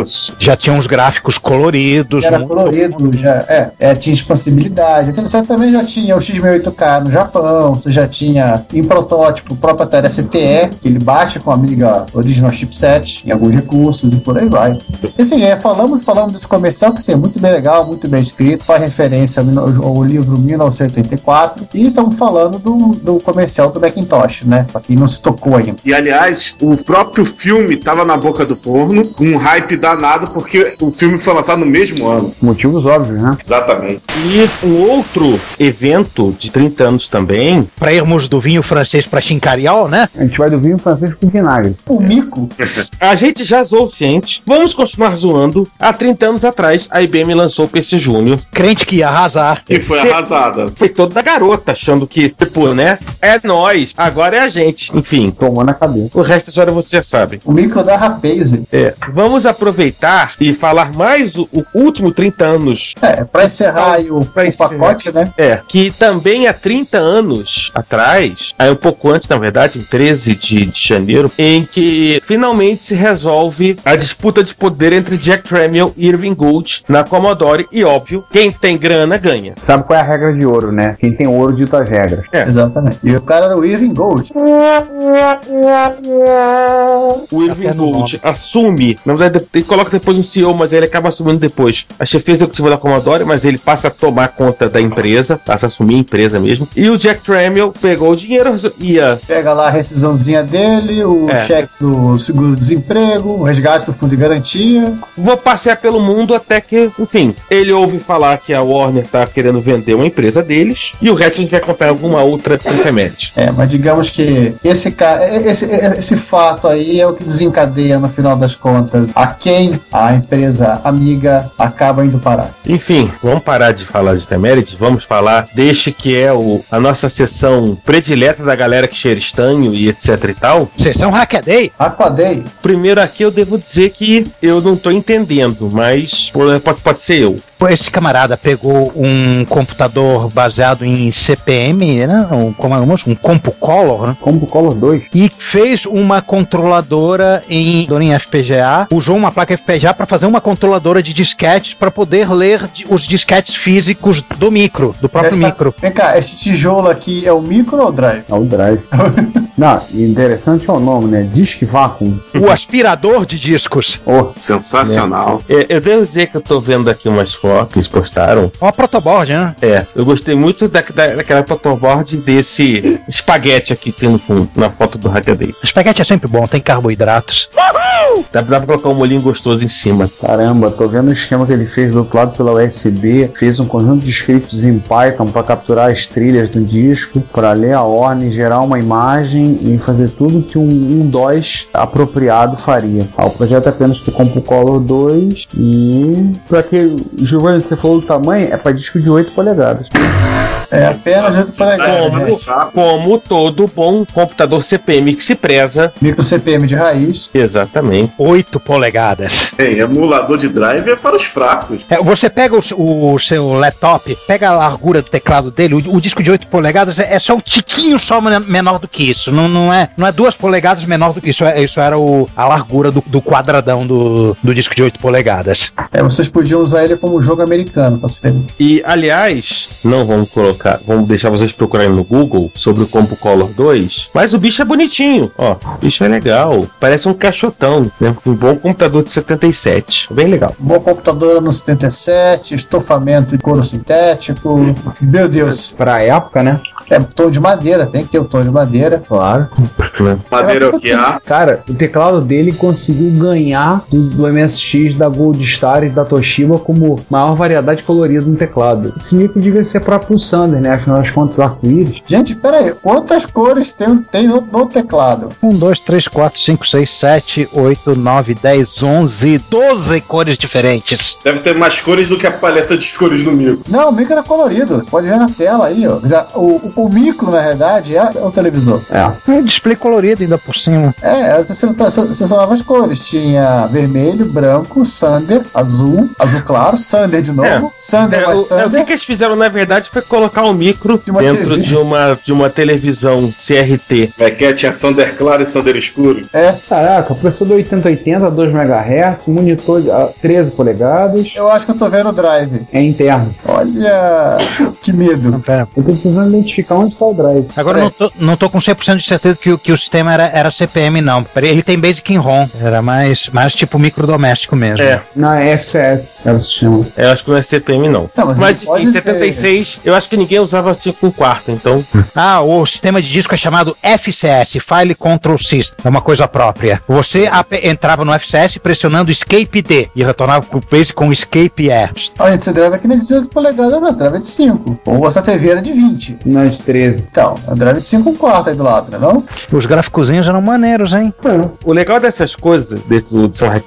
Isso. Já tinha uns gráficos coloridos. Era colorido, já, é, é, tinha expansibilidade. 87 também já tinha o XP filme 8K no Japão, você já tinha em protótipo o próprio Atari STE, que ele bate com a Amiga Original Chipset em alguns recursos e por aí vai. E assim, é, falamos falamos desse comercial que assim, é muito bem legal, muito bem escrito, faz referência ao, ao livro 1984 e estamos falando do, do comercial do Macintosh, né? Pra quem não se tocou ainda. E aliás, o próprio filme tava na boca do forno, com um hype danado, porque o filme foi lançado no mesmo ano. Motivos óbvios, né? Exatamente. E um outro evento de 30 anos também. Pra irmos do vinho francês pra chincariol, né? A gente vai do vinho francês com vinagre. O mico. <laughs> A gente já zoou o ciente. Vamos continuar zoando. Há 30 anos atrás, a IBM lançou o PC Júnior. Crente que ia arrasar. E foi Cê- arrasada. Foi todo da garota, achando que, tipo, né? É nós, agora é a gente. Enfim, Tomou na cabeça. o resto da história você já sabe. O micro da Rapaze. É, vamos aproveitar e falar mais o, o último 30 anos. É, pra encerrar aí o, Pra o encerrar. pacote, né? É, que também há 30 anos atrás, aí um pouco antes, na verdade, em 13 de, de janeiro, em que finalmente se resolve a disputa de poder entre Jack Tramiel e Irving Gould na Commodore. E óbvio, quem tem grana ganha. Sabe qual é a regra de ouro, né? Quem tem ouro dita as regras. É. Exatamente. E o cara era o Irving Gold. <laughs> O Irving Gould assume, na verdade, ele coloca depois um CEO, mas ele acaba assumindo depois a chefia executiva da Commodore, mas ele passa a tomar conta da empresa, passa a assumir empresa mesmo. E o Jack Tramiel pegou o dinheiro, ia Pega lá a rescisãozinha dele, o É. cheque do seguro-desemprego, o resgate do fundo de garantia. vou passear pelo mundo até que, enfim, ele ouve falar que a Warner tá querendo vender uma empresa deles e o resto a gente vai comprar alguma outra intermédia. É, mas digamos que esse, esse, esse fato aí é o que desencadeia, no final das contas, a quem a empresa amiga acaba indo parar. Enfim, vamos parar de falar de Temerity, vamos falar deste que é o, a nossa sessão predileta da galera que cheira estanho e etc e tal. Sessão Hackaday. Aquaday, Primeiro aqui eu devo dizer que eu não tô entendendo, mas pode, pode ser eu. Esse camarada pegou um computador baseado em CPM, né? Um, como é o nome? um CompuColor, né? Como o Color 2. E fez uma controladora em, em FPGA, usou uma placa FPGA para fazer uma controladora de disquetes para poder ler os disquetes físicos do micro, do próprio Essa- micro. Vem cá, esse tijolo aqui é o micro ou o drive? É o drive. <laughs> Não, interessante é o nome, né? Disque Vacuum. O aspirador de discos. Oh, Sensacional. É, eu devo dizer que eu tô vendo aqui umas fotos que eles postaram. Ó, protoboard, né? É, eu gostei muito da, da, daquela protoboard desse espaguete aqui que tem no fundo, na foto do Hackaday. Espaguete é sempre bom, tem carboidratos. Dá, dá pra colocar um molinho gostoso em cima. caramba, tô vendo o esquema que ele fez do outro lado pela USB. Fez um conjunto de scripts em Python para capturar as trilhas do disco, para ler a ordem, gerar uma imagem e fazer tudo que um, um DOS apropriado faria. Ah, o projeto é apenas pro CompuColor 2 e para que, Giovanni, você falou do tamanho, é para disco de 8 polegadas. É apenas 8 polegadas. Como, né? como todo bom computador CPM que se preza. Micro CPM de raiz. Exatamente. 8 polegadas. Tem, emulador de drive é para os fracos. É, você pega o, o seu laptop, pega a largura do teclado dele, o, o disco de 8 polegadas é, é só um tiquinho só men- menor do que isso. Não, não, é, não é 2 polegadas menor do que isso. É, isso era o, a largura do, do quadradão do, do disco de 8 polegadas. É, vocês podiam usar ele como jogo americano, ter. E, aliás, não vamos colocar, vamos deixar vocês procurarem no Google sobre o Compo Color 2, mas o bicho é bonitinho, ó, o bicho é legal, parece um caixotão, né, um bom computador de 77, bem legal. Bom computador no 77, estofamento em couro sintético. Meu Deus. Pra época, né? É tom de madeira, tem que ter o tom de madeira. Claro. Madeira é o que há. Cara, o teclado dele conseguiu ganhar do, do MSX da Gold Star e da Toshiba como maior variedade colorida no teclado. Esse micro devia ser próprio o Sander, né? Afinal das contas, arco-íris. Gente, pera aí, quantas cores tem, tem no, no teclado? 1, 2, 3, 4, 5, 6, 7, 8, 9, 10, 11, 12 cores diferentes. Deve ter mais cores do que a paleta de cores do micro. Não, o micro era colorido. Você pode ver na tela aí, ó. O, o, o micro, na verdade, é, é o televisor. É. É display colorido ainda por cima. É, você selecionava- as cores. Tinha vermelho, branco, Sander, azul, azul claro, Sander de novo, Sander É, mais o, é, o que, Sander. que eles fizeram na verdade foi colocar o micro uma dentro TV. de uma, de uma televisão CRT. Vai que tinha Sander claro e Sander escuro. É, Caraca, processador 8080, 2 MHz, monitor de ah, 13 polegadas, eu acho que eu tô vendo o drive. é interno. Olha, que medo. Pera. Eu tô precisando identificar onde está o drive. Agora eu não tô, não tô com 100% de certeza que, o- que o sistema era, era CPM, não. Ele tem Basic em ROM. Era mais, mais tipo microdoméstico mesmo. É. Não, é FCS, era o sistema. Eu acho que não é CPM, não. Não, mas mas em ter- 76, eu acho que ninguém usava 5 um quarto, então. <laughs> Ah, o sistema de disco é chamado FCS, File Control System. É uma coisa própria. Você entrava no FCS pressionando Escape D e retornava pro Basic com Escape E. Olha, esse drive aqui não é de 18 polegadas, não. Esse drive é de 5. Ou essa TV era de 20. Não é de 13. Então, é um drive de 5 um quarto aí do lado, né? Não? Os gráficozinhos eram maneiros, hein? O legal dessas coisas, desse do São é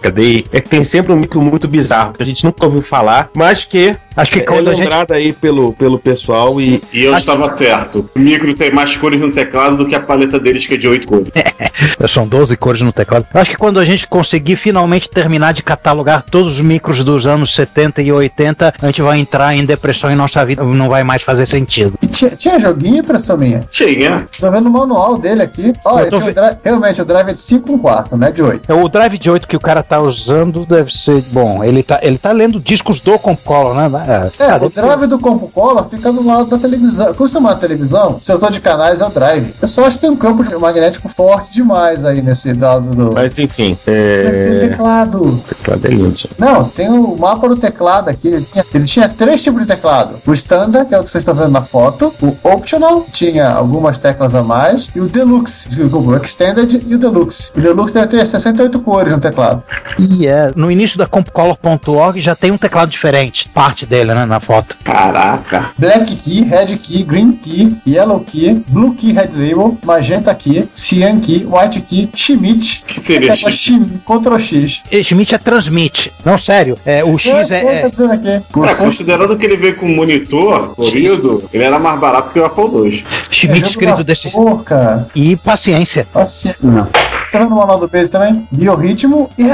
que tem sempre um micro muito bizarro, que a gente nunca ouviu falar, mas que Acho que é quando a gente. lembrado aí pelo, pelo pessoal e. E eu estava certo. O micro tem mais cores no teclado do que a paleta deles, que é de 8 cores. <laughs> São 12 cores no teclado. Acho que quando a gente conseguir finalmente terminar de catalogar todos os micros dos anos 70 e 80, a gente vai entrar em depressão e nossa vida não vai mais fazer sentido. Tinha, tinha joguinho, impressão minha? Tinha. Tô vendo o manual dele aqui. Olha, tô o realmente o drive é de 5 um quarto, não é de 8. O drive de 8 que o cara tá usando deve ser. Bom, ele tá, ele tá lendo discos do Compolo, né? É, Ah, o drive do Compo Cola fica do lado da televisão. Como você chama a televisão, o setor de canais é o drive. Eu só acho que tem um campo magnético forte demais aí nesse dado do. Mas enfim, Tem é. teclado. Teclado é lindo. Não, tem o mapa do teclado aqui. Ele tinha, ele tinha três tipos de teclado: o standard, que é o que vocês estão vendo na foto, o optional, tinha algumas teclas a mais, e o deluxe, o extended e o deluxe. O deluxe deve ter 68 cores no teclado. E é, no início da compcolor.org já tem um teclado diferente, parte dele, né, na foto. Caraca. Black key, red key, green key, yellow key, blue key, red label, magenta key, cyan key, white key, Schmidt. Que seria Schmidt? Ctrl X. E Schmidt é transmite. Não, sério. É, o X é. tá é- dizendo aqui. É, considerando que ele veio com um monitor colorido, ele era mais barato que o Apple II. Schmidt É escrito desse. Porca. E paciência. Assim. Não. Você tá vendo o manual do Base também? Biorritmo e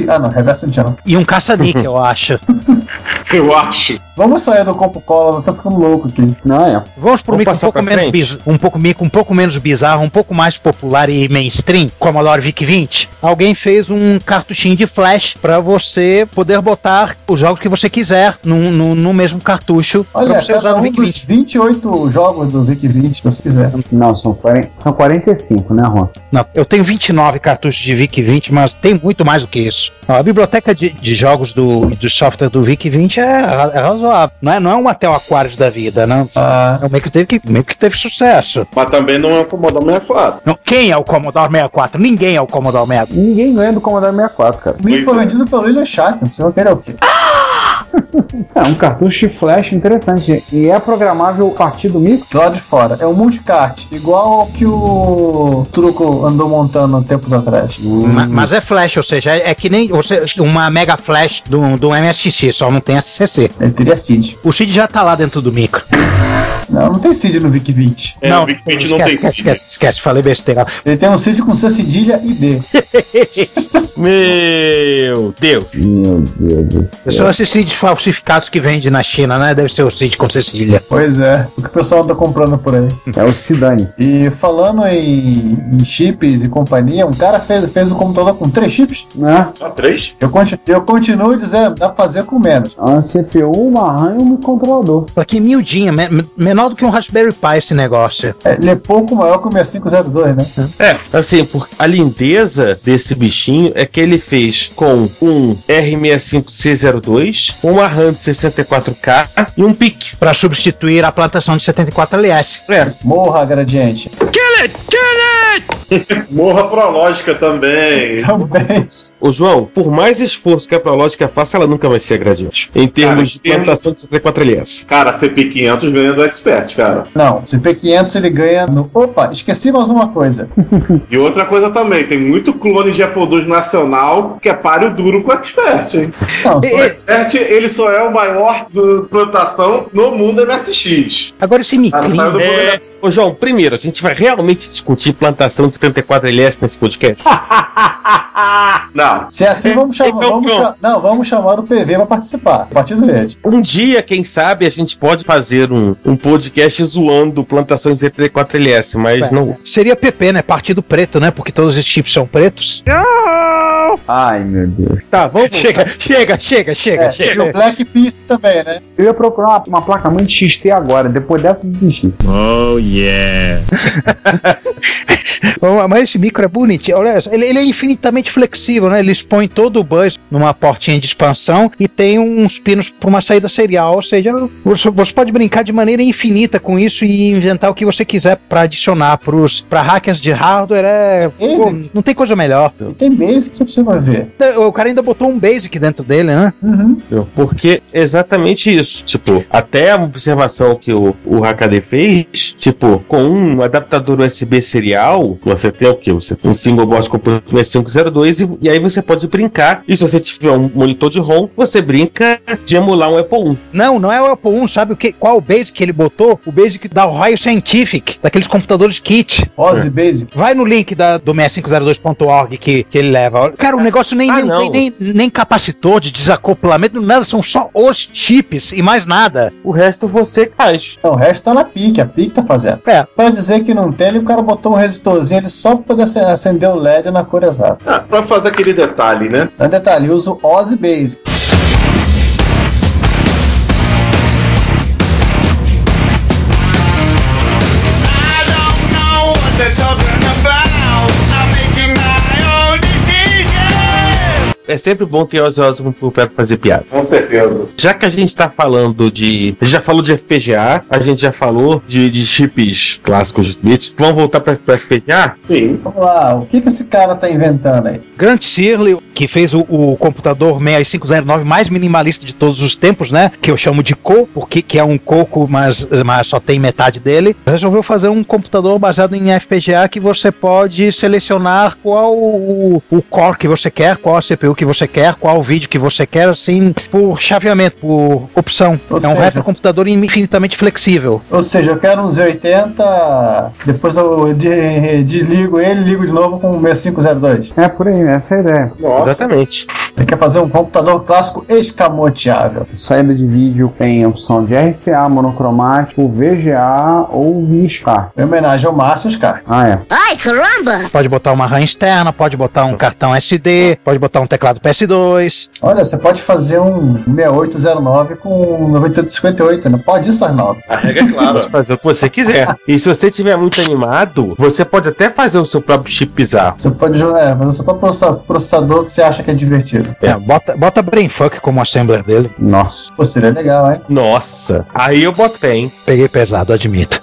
reverse. Ah, não, reverse não tinha não. E um caça-níquel, eu acho. <laughs> Eu acho. Vamos sair do Compo Cola, eu tô ficando louco aqui. Não, é. Vamos pro Vamos um pouco menos biz... um pouco mico um pouco menos bizarro, um pouco mais popular e mainstream, Commodore VIC-20. Alguém fez um cartuchinho de flash pra você poder botar os jogos que você quiser no, no, no mesmo cartucho Olha, pra você usar no um dos VIC-20. 28 jogos do VIC-20, se você quiser. Não, são, 40, são 45, né, Ron? Não, eu tenho 29 cartuchos de VIC-20, mas tem muito mais do que isso. A biblioteca de, de jogos do, do software do VIC-20 é, ra- é razoável. Não é, não é um Atel Aquarius da vida, não. Ah, É um meio que teve, que, meio que teve sucesso. Mas também não é um Commodore 64. Não, quem é o Commodore 64? Ninguém é o Commodore 64. Ninguém ganha do Commodore 64, cara. o Wii foi é. vendido pelo William Shatner, você vai querer o quê? <laughs> <laughs> É um cartucho de flash interessante. E é programável a partir do micro? Do lado de fora. É um multicart, igual ao que o Truco andou montando tempos atrás. Ma- Mas é flash, ou seja, é, é que nem você, uma mega flash do, do MSX, só não tem SCC. Ele teria SID. O SID já tá lá dentro do micro. Não, não tem SID no VIC-20. É, o VIC-20 não esquece, tem esquece, SID. esquece, esquece, falei besteira. Ele tem um SID com C cedilha e D. <laughs> <laughs> Meu Deus! Meu Deus do céu. São esses SIDs falsificados que vende na China, né? Deve ser o SID com cedilha. Pois é, o que o pessoal anda comprando por aí. É o Sidani. E falando em, em chips e companhia, um cara fez, fez um computador com três chips. Né? Só três? Eu, conti- eu continuo dizendo, dá pra fazer com menos. É uma CPU, uma RAM e um controlador. Pra que miudinha, me- menor do que um Raspberry Pi esse negócio. É, ele é pouco maior que o 6502, né? É, assim, por, a lindeza desse bichinho é que ele fez com um R65C02, uma RAM de 64K e um PIC. Pra substituir a plantação de 74LS. É, Morra, gradiente. <laughs> Morra Prológica também. Também. Ô João, por mais esforço que a Prológica faça, ela nunca vai ser a gradiente. Em termos Cara, de plantação de 64LS. Cara, a CP500 ganha do Expert, cara. Não, CP500 ele ganha no. Opa, esqueci mais uma coisa. <laughs> E outra coisa também, tem muito clone de Apple II nacional que é páreo duro com o Expert, hein? Não, O Expert, ele só é o maior do plantação no mundo MSX. Agora esse Cara, micrinho. saiu do É, ô João, primeiro, a gente vai realmente discutir plantação de 74LS nesse podcast? <laughs> Não. Se é assim, vamos chamar. Então, Vamos cha- Não, vamos chamar o PV pra participar. Partido Verde. Um dia, quem sabe, a gente pode fazer um, um podcast zoando plantações Z34LS, mas não. Seria PP, né? Partido Preto, né? Porque todos esses chips são pretos. Ai, meu Deus. Tá, vamos <laughs> Chega, chega, chega, chega, É, e chega. o Black Peace também, né? Eu ia procurar uma, uma placa-mãe de XT agora, depois dessa eu desisti. Bom, <laughs> Mas esse micro é bonitinho. Olha, ele, ele é infinitamente flexível, né? Ele expõe todo o bus numa portinha de expansão e tem uns pinos para uma saída serial. Ou seja, você, você pode brincar de maneira infinita com isso e inventar o que você quiser para adicionar para hackers de hardware. É, pô, não tem coisa melhor. E tem basic que você vai ver. O cara ainda botou um basic dentro dele, né? Uhum. Porque é exatamente isso. Tipo, até a observação que o, o HKD fez, tipo, com um adaptador USB serial, você tem o quê? Você tem um single board com S502 e, e aí você pode brincar. E se você tiver um monitor de ROM, você brinca de emular um Apple I. Não, não é o Apple I, sabe o que, qual o basic que ele botou? O basic da Ohio Scientific, daqueles computadores kit. Ozzy Basic. Vai no link da, do 6502.org que, que ele leva. Cara, o negócio nem, Ah, nem, não. tem nem, nem capacitor de desacoplamento, nada, são só os chips e mais nada. O resto você faz. Não, o resto tá na PIC, a PIC tá fazendo. É. Pra dizer que não tem, o cara botou um resistorzinho ali só pra poder ace- acender o LED na cor exata. Ah, pra fazer aquele detalhe, né? Então, detalhe, uso Ozzy Basic. É sempre bom ter Ozzy Osbourne por perto pra fazer piada. Com certeza. Já que a gente tá falando de. A gente já falou de FPGA, a gente já falou de, de chips clássicos de bits. Vamos voltar pra, pra FPGA? Sim. Vamos lá, o que, que esse cara tá inventando aí? Grant Searle, que fez o, o computador 6509 mais minimalista de todos os tempos, né? Que eu chamo de Co, porque que é um coco, mas, mas só tem metade dele. Resolveu fazer um computador baseado em FPGA que você pode selecionar qual o, o core que você quer, qual a CPU que você quer, qual o vídeo que você quer, assim, por chaveamento, por opção. Ou é um seja- retrocomputador infinitamente flexível. Ou seja, eu quero um Z80, depois eu de- desligo ele e ligo de novo com o 6502. É por aí, essa é a ideia. Nossa. Exatamente. Você quer fazer um computador clássico escamoteável. Saída de vídeo tem a opção de RCA monocromático, VGA ou VSCAR. Em homenagem ao Márcio Scar. Ah, é. Pode botar uma RAM externa, pode botar um cartão SD, pode botar um teclado PS2. Olha, você pode fazer um 6809 com 9858, não pode isso, Arnaldo? A regra é clara. Pode fazer o que você quiser. <laughs> E se você estiver muito animado, você pode até fazer o seu próprio chip bizarro. Você pode é, fazer o seu próprio processa- processador que você acha que é divertido. É, bota, bota Brainfuck como assembler dele. Nossa. Pô, seria legal, hein? Nossa, aí eu boto hein? Peguei pesado, admito.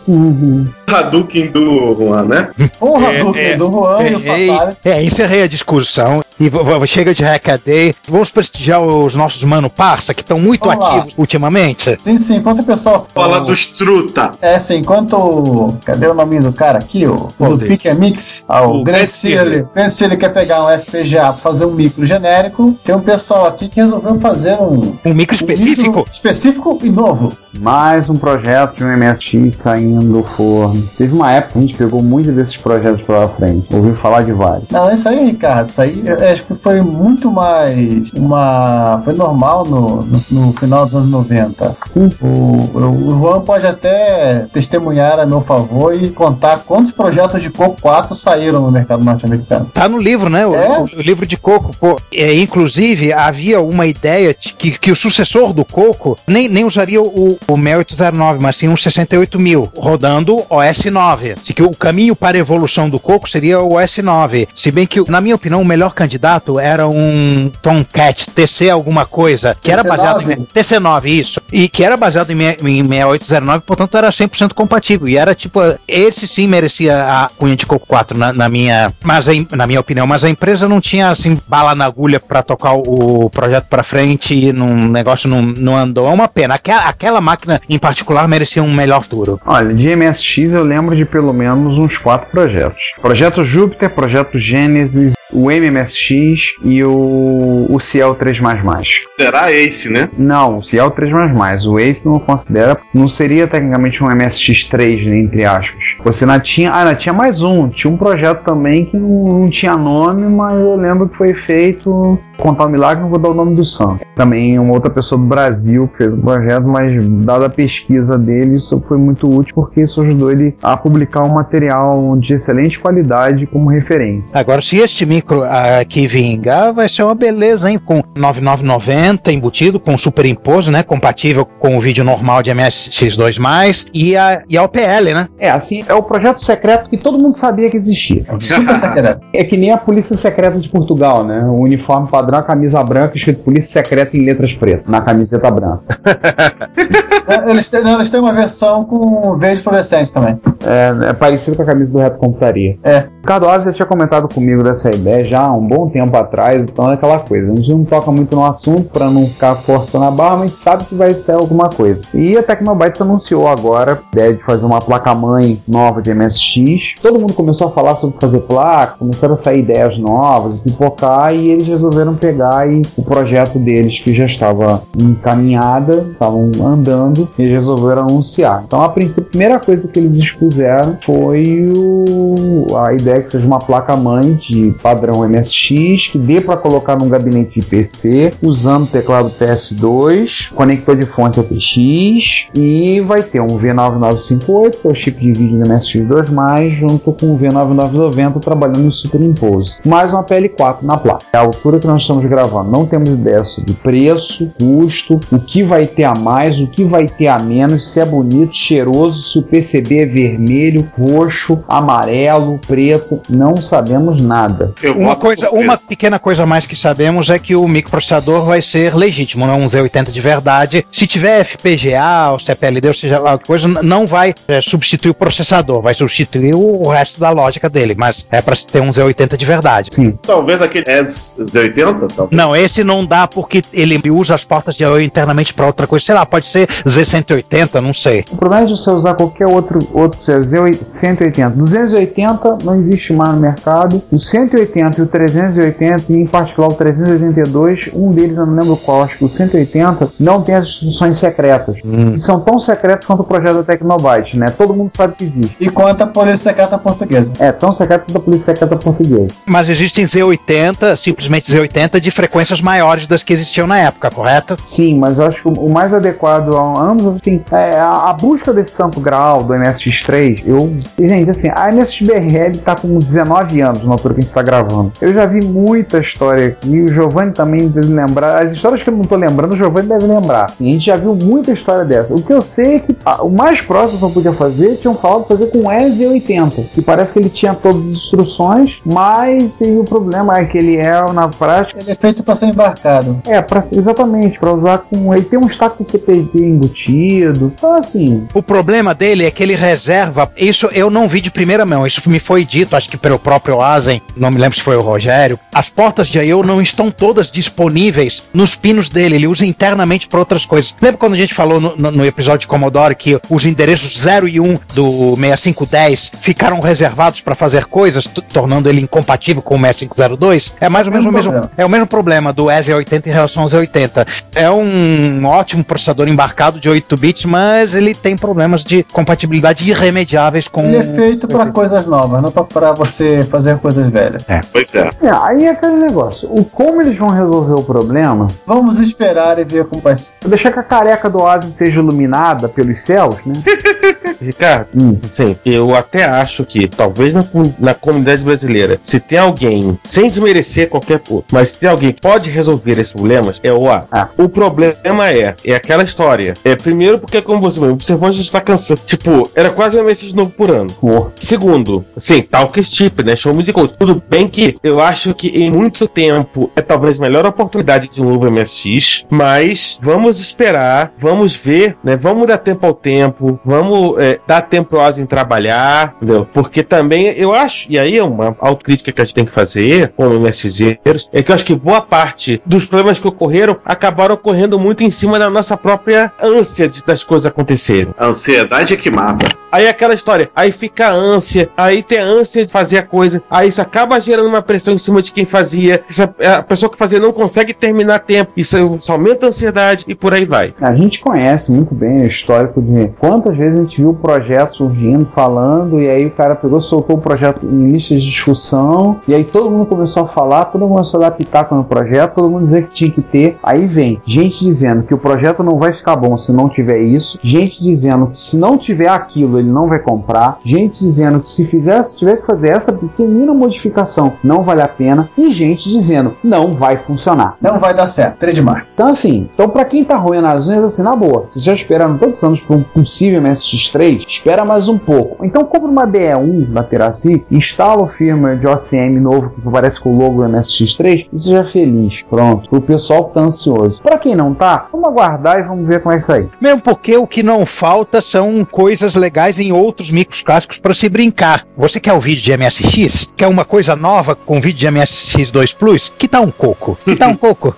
Hadouken do Juan, né? Porra, É, do, é. do Juan e o Fatale. é, encerrei a discussão e chega de hackaday. Vamos prestigiar os nossos mano parça que estão muito Vamos lá. ativos ultimamente. Sim, sim, enquanto o pessoal Fala dos truta. É, assim, enquanto. Cadê o nome do cara aqui? O, Qual do? Pick and Mix. Ah, o O. Grant Searle quer pegar um FPGA pra fazer um micro genérico. Tem um pessoal aqui que resolveu fazer um. Um micro um específico? micro específico e novo. Mais um projeto de um MSX saindo do forno. Teve uma época que a gente pegou muitos desses projetos pela frente. Ouviu falar de vários. Não, isso aí, Ricardo, isso aí eu acho que foi muito mais uma. Foi normal no, no, no final dos anos 90. Sim. O, o, o Juan pode até testemunhar a meu favor e contar quantos projetos de Coco 4 saíram no mercado norte-americano. Tá no livro, né? O, É? o- o livro de Coco. Pô, é, inclusive, havia uma ideia de que, que o sucessor do Coco nem, nem usaria o, o 6809, mas sim um 68000, rodando OS 9. Se que o caminho para a evolução do Coco seria o OS 9. Se bem que, na minha opinião, o melhor candidato era um Tomcat TC alguma coisa, que era TC9? baseado em TC9, isso. E que era baseado em, em 6809, portanto era 100% compatível. E era tipo, esse sim merecia a cunha de Coco 4 na, na minha, mas na minha opinião, mas a empresa não tinha assim bala na agulha pra tocar o, o projeto pra frente e num negócio não, não andou. É uma pena. Aquela, aquela máquina em particular merecia um melhor futuro. Olha, de MSX eu lembro de pelo menos uns quatro projetos. Projeto Júpiter, Projeto Gênesis, o MMSX e o, o Ciel 3++. Será Ace, né? Não, o Ciel 3++. O Ace não considera, não seria tecnicamente um MSX3, né, entre aspas. Você não tinha, ah, não, tinha mais um, tinha um projeto também que não, não tinha nome, mas eu lembro que foi feito, contar o milagre, não vou dar o nome do santo. Também uma outra pessoa do Brasil que fez o projeto, mas dada a pesquisa dele, isso foi muito útil porque isso ajudou ele a publicar um material de excelente qualidade como referência. Agora, se este micro aqui vingar, vai ser uma beleza, hein? Com 9990 embutido, com superimposto, né? Compatível com o vídeo normal de MSX2+, e a, e a OPL, né? É, assim, é o projeto secreto que todo mundo sabia que existia. <laughs> Super secreto. É que nem a Polícia Secreta de Portugal, né? O uniforme padrão, a camisa branca, escrito Polícia Secreta em letras pretas, na camiseta branca. <laughs> eles, têm, não, eles têm uma versão com verde fluorescente também. É, é parecido com a camisa do Reto Computaria. É. O Cardoso já tinha comentado comigo dessa ideia já há um bom tempo atrás, então é aquela coisa. A gente não toca muito no assunto para não ficar forçando a barra, mas a gente sabe que vai ser alguma coisa. E a Tecnobytes anunciou agora a ideia de fazer uma placa-mãe nova de MSX. Todo mundo começou a falar sobre fazer placa, começaram a sair ideias novas, pipocar, e eles resolveram pegar e o projeto deles, que já estava encaminhada, estavam andando, eles resolveram anunciar. Então, a princípio, a primeira coisa que eles expuseram foi o, a ideia que seja uma placa-mãe de padrão MSX, que dê para colocar num gabinete de PC, usando teclado PS2, conector de fonte APX, e vai ter um V9958, que é o chip de vídeo do MSX2+, junto com o V9990 trabalhando em superimposto. Mais uma PL4 na placa. É a altura que nós estamos gravando. Não temos ideia sobre preço, custo, o que vai ter a mais, o que vai ter a menos, se é bonito, cheiroso, se o PCB é vermelho, roxo, amarelo, preto, não sabemos nada. Uma coisa, uma pequena coisa a mais que sabemos é que o microprocessador vai ser legítimo, não é um Z80 de verdade. Se tiver FPGA ou CPLD, ou seja lá que coisa, não vai é, substituir o processador, vai substituir o, o resto da lógica dele, mas é para ter um Z80 de verdade. Sim. Talvez aquele Z80? Talvez. Não, esse não dá porque ele usa as portas de I/O internamente para outra coisa. Sei lá, pode ser Z180, não sei. O problema é de você usar qualquer outro, outro Z180. 280 não existe mais no mercado. O 180 e o 380, e em particular o 382, um deles eu não lembro qual, acho que o 180 não tem as instruções secretas. Hum. Que são tão secretas quanto o projeto da Tecnobyte, né? Todo mundo sabe que existe. E quanto a Polícia Secreta Portuguesa. É, tão secreto quanto a Polícia Secreta Portuguesa. Mas existem Z80, simplesmente Z80, de frequências maiores das que existiam na época, correto? Sim, mas eu acho que o mais adequado a ambos, assim, é a, a busca desse santo grau do MSX3, eu. Gente, assim, a MSXBRL tá com 19 anos na altura que a gente tá gravando. Eu já vi muita história aqui, o Giovanni também deve lembrar. As histórias que eu não tô lembrando, o Giovanni deve lembrar. E a gente já viu muita história dessa. O que eu sei é que ah, o mais próximo que eu podia fazer, tinham falado fazer com o EZ80, que parece que ele tinha todas as instruções, mas tem o problema é que ele é, na prática, Ele é feito para ser embarcado. é, pra, exatamente, para usar com. Ele tem um stack de CPD embutido. Então, assim, O problema dele é que ele reserva. Isso eu não vi de primeira mão. Isso me foi dito, acho que pelo próprio Asen, não me lembro se foi o Rogério. As portas de I/O não estão todas disponíveis nos pinos dele. Ele usa internamente para outras coisas. Lembra quando a gente falou no, no- no episódio de Commodore que os endereços 0 e 1 do 6510 ficaram reservados para fazer coisas, tornando ele incompatível com o 6502? É mais ou menos o mesmo. problema. É o mesmo problema do EZ80 em relação ao Z80. É um ótimo processador embarcado de 8 bits, mas ele tem problemas de compatibilidade irremediáveis com. Ele é feito para coisas novas, não para você fazer coisas velhas. Pois é. é, aí é aquele negócio. O como eles vão resolver o problema? Vamos esperar e ver como vai ser. Deixar que a careca do Oasis seja iluminada pelos céus, né? <laughs> Ricardo, Hum. sim, eu até acho que talvez na, na comunidade brasileira, se tem alguém, sem desmerecer qualquer outro, mas se tem alguém que pode resolver esses problemas, é o A. Ah. O problema é, é aquela história. É primeiro porque, como você mesmo observou, a gente tá cansado. Tipo, era quase um MSX novo por ano. Oh. Segundo, sim, tal que chip, né? Show me de coisa. Tudo bem que eu acho que em muito tempo é talvez a melhor oportunidade de um novo MSX, mas vamos esperar, vamos ver, né? Vamos dar tempo ao tempo, vamos é, dar tempo pro Ozzy trabalhar, entendeu? Porque também eu acho, e aí é uma autocrítica que a gente tem que fazer como MSXeiros, é que eu acho que boa parte dos problemas que ocorreram acabaram ocorrendo muito em cima da nossa própria ânsia de- das coisas acontecerem. A ansiedade é que mata. Aí é aquela história, aí fica a ânsia, aí tem a ânsia você fazer a coisa, aí isso acaba gerando uma pressão em cima de quem fazia, essa- a pessoa que fazia não consegue terminar tempo, isso, isso aumenta a ansiedade e por aí vai. A gente conhece muito bem o histórico de quantas vezes a gente viu o projeto surgindo, falando, e aí o cara pegou, soltou o projeto em listas de discussão, e aí todo mundo começou a falar, todo mundo começou a dar pitaco no projeto, todo mundo dizia que tinha que ter. Aí vem gente dizendo que o projeto não vai ficar bom se não tiver isso, gente dizendo que se não tiver aquilo ele não vai comprar, gente dizendo que se fizer, se tiver que fazer essa pequenina modificação não vale a pena, e gente dizendo não vai funcionar. Não vai dar certo. Trademark. Então, assim, então pra quem tá roendo as unhas, assim, na boa, vocês já esperaram tantos anos pra um possível MSX3, espera mais um pouco. Então, compra uma BE1 da Teraci, instala o firmware de OCM novo que parece com o logo do MSX3 e seja feliz. Pronto. O pessoal que tá ansioso. Pra quem não tá, vamos aguardar e vamos ver como é que sai. Mesmo porque o que não falta são coisas legais em outros micros clássicos para se brincar. Você quer o vídeo de MSX? Quer uma coisa nova com vídeo de MSX2 Plus? Que tal um coco? Que tal um <laughs> coco?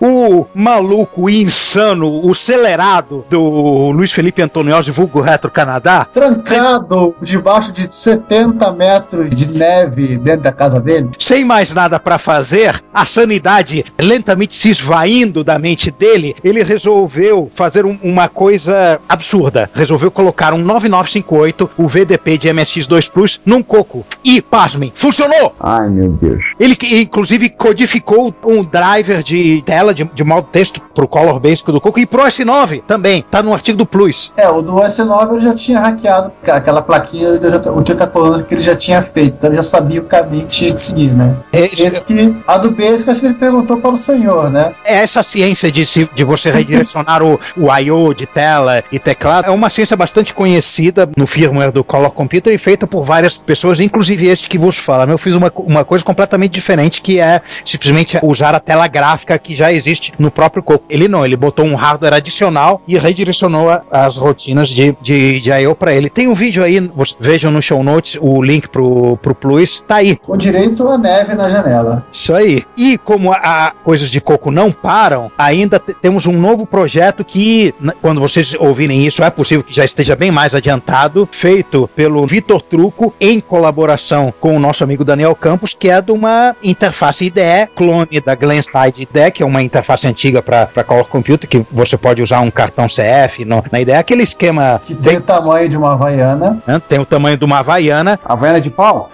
o maluco insano, o acelerado do Luiz Felipe Antoniozzi, vulgo Retro Canadá, Trancado debaixo de 70 metros de neve dentro da casa dele. sem mais nada para fazer, a sanidade lentamente se esvaindo da mente dele, ele resolveu fazer um- uma coisa absurda. Resolveu colocar um 9958, o VDP de MSX2 Plus, num coco. E, pasmem, funcionou! Ai, meu Deus. Ele, inclusive, codificou um driver de tela de, de modo texto pro Color Basic do Coco e pro S9 também. Tá no artigo do Plus. É, o do S9 ele já tinha hackeado aquela plaquinha de 80 colunas que ele já tinha feito, então ele já sabia o caminho que tinha que seguir, né? Esse que, a do Basic, acho que ele perguntou para o senhor, né? É essa ciência de, se- de você redirecionar o, o I.O. de tela e teclado é uma ciência bastante conhecida no firmware do Color Computer e feita por várias pessoas, inclusive este que vos fala. Eu fiz uma, co- uma coisa completamente diferente que é simplesmente usar a tela gráfica que já existe no próprio Coco. Ele não, ele botou um hardware adicional e redirecionou a- as rotinas de, de, de I.O. para ele. Tem um vídeo aí, vejam no show notes o link pro, pro Plus, tá aí. Com direito à neve na janela. Isso aí. E como a, a coisas de coco não param, ainda te- temos um novo projeto que, quando vocês ouvirem isso, é possível que já esteja bem mais adiantado, feito pelo Vitor Truco, em colaboração com o nosso amigo Daniel Campos, que é de uma interface IDE, clone da Glenside IDE, que é uma interface antiga para Color Computer, que você pode usar um cartão CF no- na IDE, aquele esquema Que tem o tamanho de uma Havaiana. né, tem o tamanho de uma Havaiana, Havaiana de pau?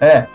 É.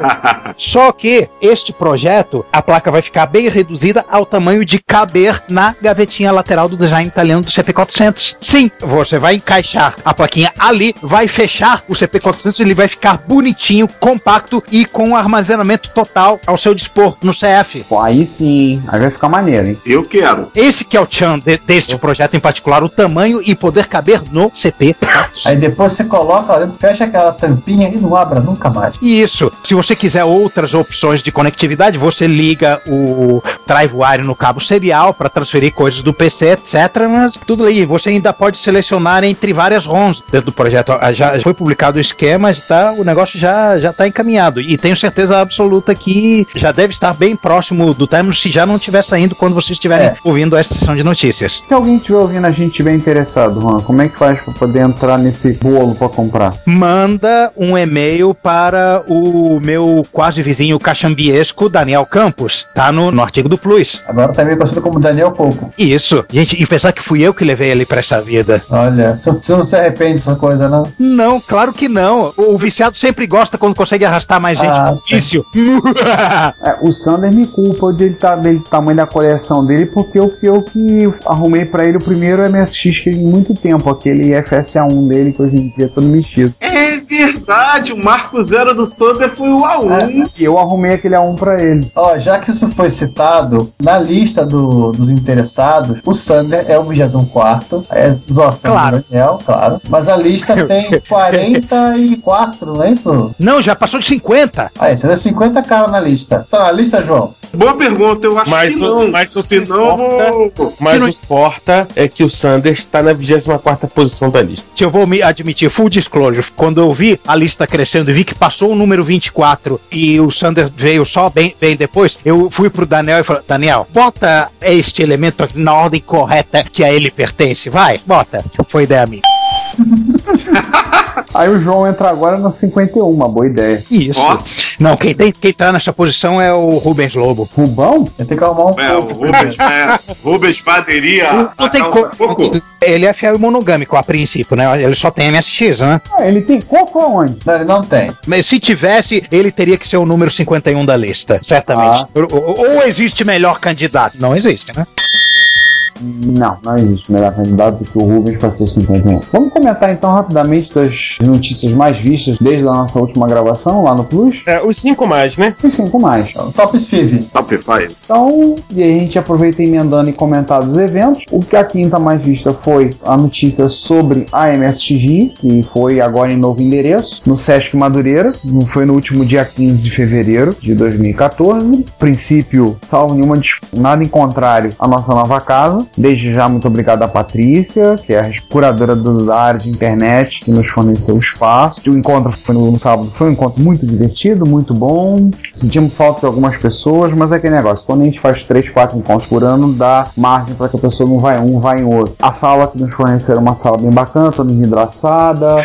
<laughs> Só que este projeto, a placa vai ficar bem reduzida ao tamanho de caber na gavetinha lateral do design italiano do CP400. Sim, você vai encaixar a plaquinha ali, vai fechar o CP400, ele vai ficar bonitinho, compacto e com armazenamento total ao seu dispor no CF. Pô, aí sim, aí vai ficar maneiro, hein? Eu quero. Esse que é o tchan de- deste projeto em particular, o tamanho e poder caber no CP400. Aí depois você coloca lá dentro, fecha aquela tampinha e não abra nunca mais. Isso. Se você quiser outras opções de conectividade, você liga o DriveWire no cabo serial para transferir coisas do PC, etc. Mas tudo aí. Você ainda pode selecionar entre várias ROMs dentro do projeto. Ah, Já foi publicado o esquema, tá, o negócio já já está encaminhado. E tenho certeza absoluta que já deve estar bem próximo do término, se já não estiver saindo quando vocês estiverem É. ouvindo esta sessão de notícias. Se alguém estiver ouvindo a gente bem interessado, Juan, como é que faz pra poder entrar nesse bolo pra comprar? manda um e-mail para o meu quase vizinho cachambiesco, Daniel Campos. Tá no, no artigo do Plus. Agora também conhecido como Daniel Coco. Isso. Gente, e pensar que fui eu que levei ele pra essa vida. Olha, você você não se arrepende dessa coisa, não? Não, claro que não. O viciado sempre gosta quando consegue arrastar mais gente Ah, no vício. <laughs> É, o Sander me culpa de ele tá, dele, tamanho da coleção dele, porque eu, eu que arrumei pra ele o primeiro MSX que em muito tempo, aquele FSA1 dele, que hoje em dia é todo mexido. É verdade, o Marco Zero do Sander foi o A1. E eu arrumei aquele A1 pra ele. Ó, já que isso foi citado, na lista do- dos interessados, o Sander é o 24 é zoação Claro. do Daniel, claro. Mas a lista tem <laughs> 44, não é isso? Não, já passou de 50. Ah, você tem 50 caras na lista. Tá na lista, João? Boa pergunta, eu acho Mas que o- não. mas o Se não, vou. Mas Se não- o que importa é que o Sanders está na 24 posição da lista. Eu vou me admitir, full disclosure, quando eu vi a lista crescendo e vi que passou o número 24 e o Sander veio só bem, bem depois, eu fui pro Daniel e falei, Daniel, bota este elemento aqui na ordem correta que a ele pertence, vai, bota. Foi ideia minha. <laughs> Aí o João entra agora na 51, uma boa ideia. Isso. Não, quem, tem, quem tá nessa posição é o Rubens Lobo. Rubão? Tem que calmar um É, o Rubens, é, Rubens Baderia. Não, tem coco. Ele é fiel e monogâmico a princípio, né? Ele só tem MSX, né? Ah, ele tem coco aonde? Não, ele não tem. Mas se tivesse, ele teria que ser o número 51 da lista, certamente. Ou, ou- ou existe melhor candidato? Não existe, né? Não, não existe melhor candidato do que o Rubens para ser o 51. Vamos comentar então rapidamente das notícias mais vistas desde a nossa última gravação lá no Plus? É, os cinco mais, né? Os cinco mais. Top Five. Top 5. Então, e aí a gente aproveita emendando e comentar dos eventos. O que a quinta mais vista foi a notícia sobre a MSX, que foi agora em novo endereço, no Sesc Madureira. Não foi no último dia 15 de fevereiro de 2014. Princípio, salvo nenhuma nada em contrário, a nossa nova casa. Desde já, muito obrigado à Patrícia, que é a curadora do- da área de internet, que nos forneceu o espaço. O encontro foi no, no sábado, foi um encontro muito divertido, muito bom. Sentimos falta de algumas pessoas, mas é aquele negócio. Quando a gente faz três, quatro encontros por ano, dá margem para que a pessoa não vai um, vai em outro. A sala que nos forneceram é uma sala bem bacana, toda envidraçada.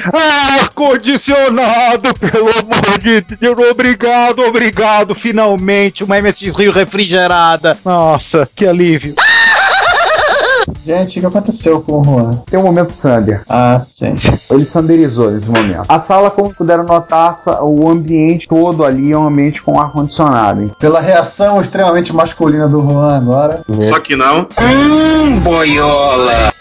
Ar-condicionado, pelo amor de Deus, obrigado, obrigado, finalmente, uma MSX Rio refrigerada. Nossa, que alívio. Gente, o que aconteceu com o Juan? Tem um momento Sander. Ah, sim. Ele sanderizou nesse momento. A sala, como puderam notar, o ambiente todo ali é um ambiente com ar-condicionado. Pela reação extremamente masculina do Juan agora. Só que não.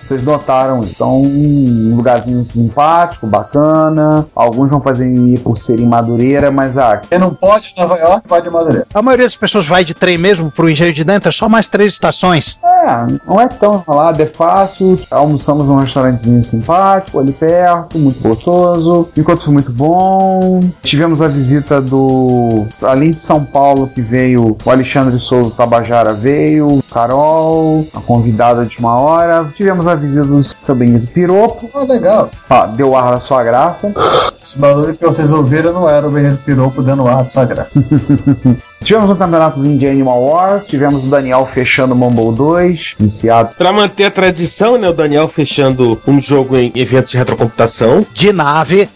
Vocês notaram isso. Então, um lugarzinho simpático, bacana. Alguns vão fazer ir por ser em Madureira, mas ah, Quem não pode em Nova York, vai de Madureira. A maioria das pessoas vai de trem mesmo pro Engenho de Dentro, é só mais três estações. É, não é tão enrolado, é fácil. Almoçamos num restaurantezinho simpático ali perto, muito gostoso. O encontro foi muito bom. Tivemos a visita do. Além de São Paulo, que veio o Alexandre Souza Tabajara, veio, Carol, a convidada de uma hora. Tivemos a visita do seu Benito Piropo. Ah, legal. Ah, deu ar da sua graça. Esse barulho que vocês ouviram não era o Benito Piropo dando ar sagrado. <laughs> Tivemos um campeonatozinho de Animal Wars. Tivemos o Daniel fechando o Mumble 2, viciado. Pra manter a tradição, né? O Daniel fechando um jogo em eventos de retrocomputação. De nave.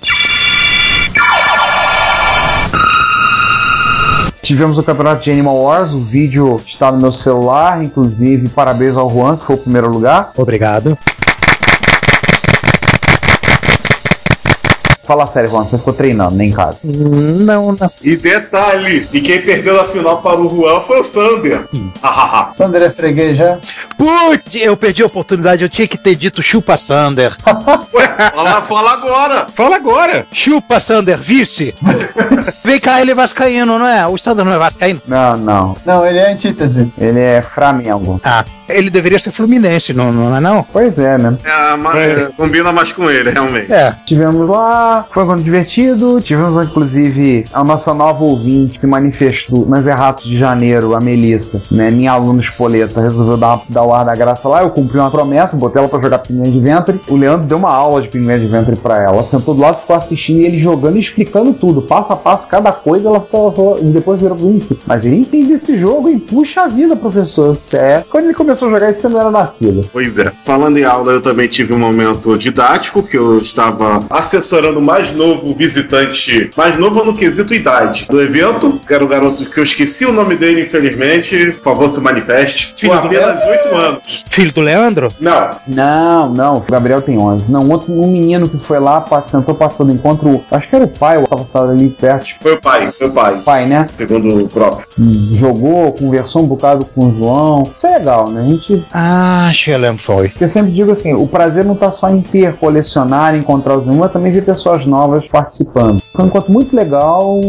Tivemos o campeonato de Animal Wars, o vídeo está no meu celular, inclusive parabéns ao Juan, que foi o primeiro lugar. Obrigado. Fala sério, Juan, você ficou treinando, nem em casa. Não, não. E detalhe, e quem perdeu na final para o Juan foi o Sander. Sander é freguês já? Putz, eu perdi a oportunidade, eu tinha que ter dito chupa Sander. <laughs> fala, fala agora. Fala agora. Chupa Sander, vice. <laughs> Vem cá, ele é vascaíno, não é? O Sander não é vascaíno? Não, não. Não, ele é antítese. Ele é Flamengo. Ah, ele deveria ser fluminense, não, não é não? Pois é, né? É, ma- é, combina mais com ele, realmente. É. Tivemos lá, foi um encontro divertido. Tivemos, inclusive, a nossa nova ouvinte se manifestou nas Erratos de Janeiro, a Melissa, né? Minha aluna espoleta, resolveu dar, dar o ar da graça lá. Eu cumpri uma promessa, botei ela pra jogar Pinguim de Ventre. O Leandro deu uma aula de Pinguim de Ventre pra ela. Ela sentou do lado, ficou assistindo ele jogando e explicando tudo, passo a passo, cada coisa. Ela falou- e depois virou assim, Mas ele entende esse jogo e puxa a vida, professor. Isso é. Quando ele começou a jogar, isso não era nascido. Pois é. Falando em aula, eu também tive um momento didático, que eu estava assessorando o mais novo visitante, mais novo no quesito idade do evento, que era o garoto que eu esqueci o nome dele, infelizmente. Por favor, se manifeste. Com Filho do apenas oito anos. Filho do Leandro? Não, Não, não, o Gabriel tem 11. Não, outro, um menino que foi lá, sentou, passou do encontro, acho que era o pai, ou tava sentado ali perto, foi o pai, foi o pai. o pai, né? Segundo o próprio. Hum, Jogou, conversou um bocado com o João. Isso é legal, né? A gente. Ah, Shelem foi. Eu sempre digo assim: o prazer não tá só em ter, colecionar, encontrar os números, mas também ver pessoas novas participando. Foi um encontro muito legal.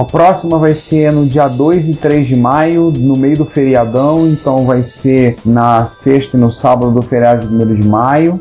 A próxima vai ser no dia 2 e 3 de maio, no meio do feriadão, então vai ser na sexta e no sábado do feriado de 1 de maio.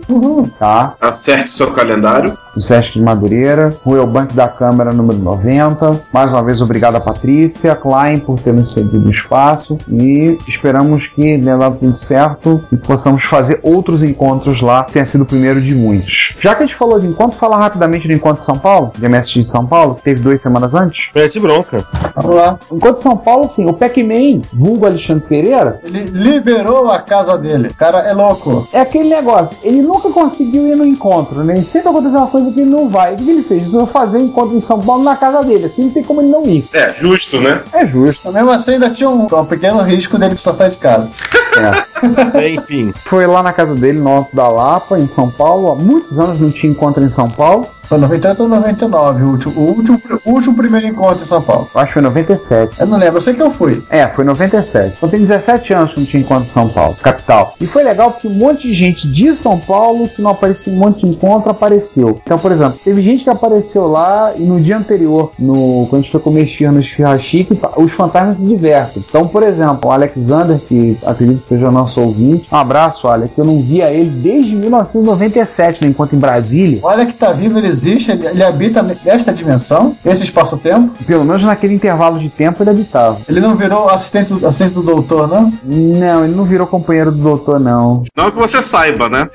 Tá? Acerte seu calendário. Do Sesc de Madureira, Royal Bank da Câmara número 90. Mais uma vez, obrigado a Patrícia Klein por ter nos cedido o espaço e esperamos que tenha dado tudo certo e possamos fazer outros encontros lá, que tenha sido o primeiro de muitos. Já que a gente falou de encontro, falar rapidamente do Encontro de São Paulo? De MSX de São Paulo? que Teve duas semanas antes? Mete bronca. Vamos lá. Enquanto São Paulo, sim, o Pac-Man, vulgo Alexandre Pereira, Ele liberou a casa dele. O cara é louco. é aquele negócio. Ele nunca conseguiu ir no encontro, né? E sempre aconteceu uma coisa que ele não vai. O que ele fez? Eu fazer um encontro em São Paulo na casa dele. Assim não tem como ele não ir. É, justo, né? É justo. Mas mesmo assim, ainda tinha um, um pequeno risco dele precisar sair de casa. <laughs> É. Enfim. Foi lá na casa dele, no Alto da Lapa, em São Paulo. Há muitos anos não tinha encontro em São Paulo. Foi 98 ou 99, o último, o último, o último primeiro encontro em São Paulo. Acho que foi 97. Eu não lembro, eu sei que eu fui. É, foi 97. Então tem 17 anos que não tinha encontro em São Paulo, capital. E foi legal porque um monte de gente de São Paulo que não aparecia em um monte de encontro apareceu. Então, por exemplo, teve gente que apareceu lá e no dia anterior, no, quando a gente foi comer esfirra no Esfirra Chique, os fantasmas se divertem. Então, por exemplo, o Alexander, que acredito que seja nosso ouvinte, um abraço, Alex, que eu não via ele desde 1997 no encontro em Brasília. Olha que tá vivo, ele existe, ele, ele habita nesta dimensão, esse espaço-tempo. Pelo menos naquele intervalo de tempo ele habitava. Ele não virou assistente, do- assistente do doutor, não? Não, ele não virou companheiro do doutor, não. Não que você saiba, né?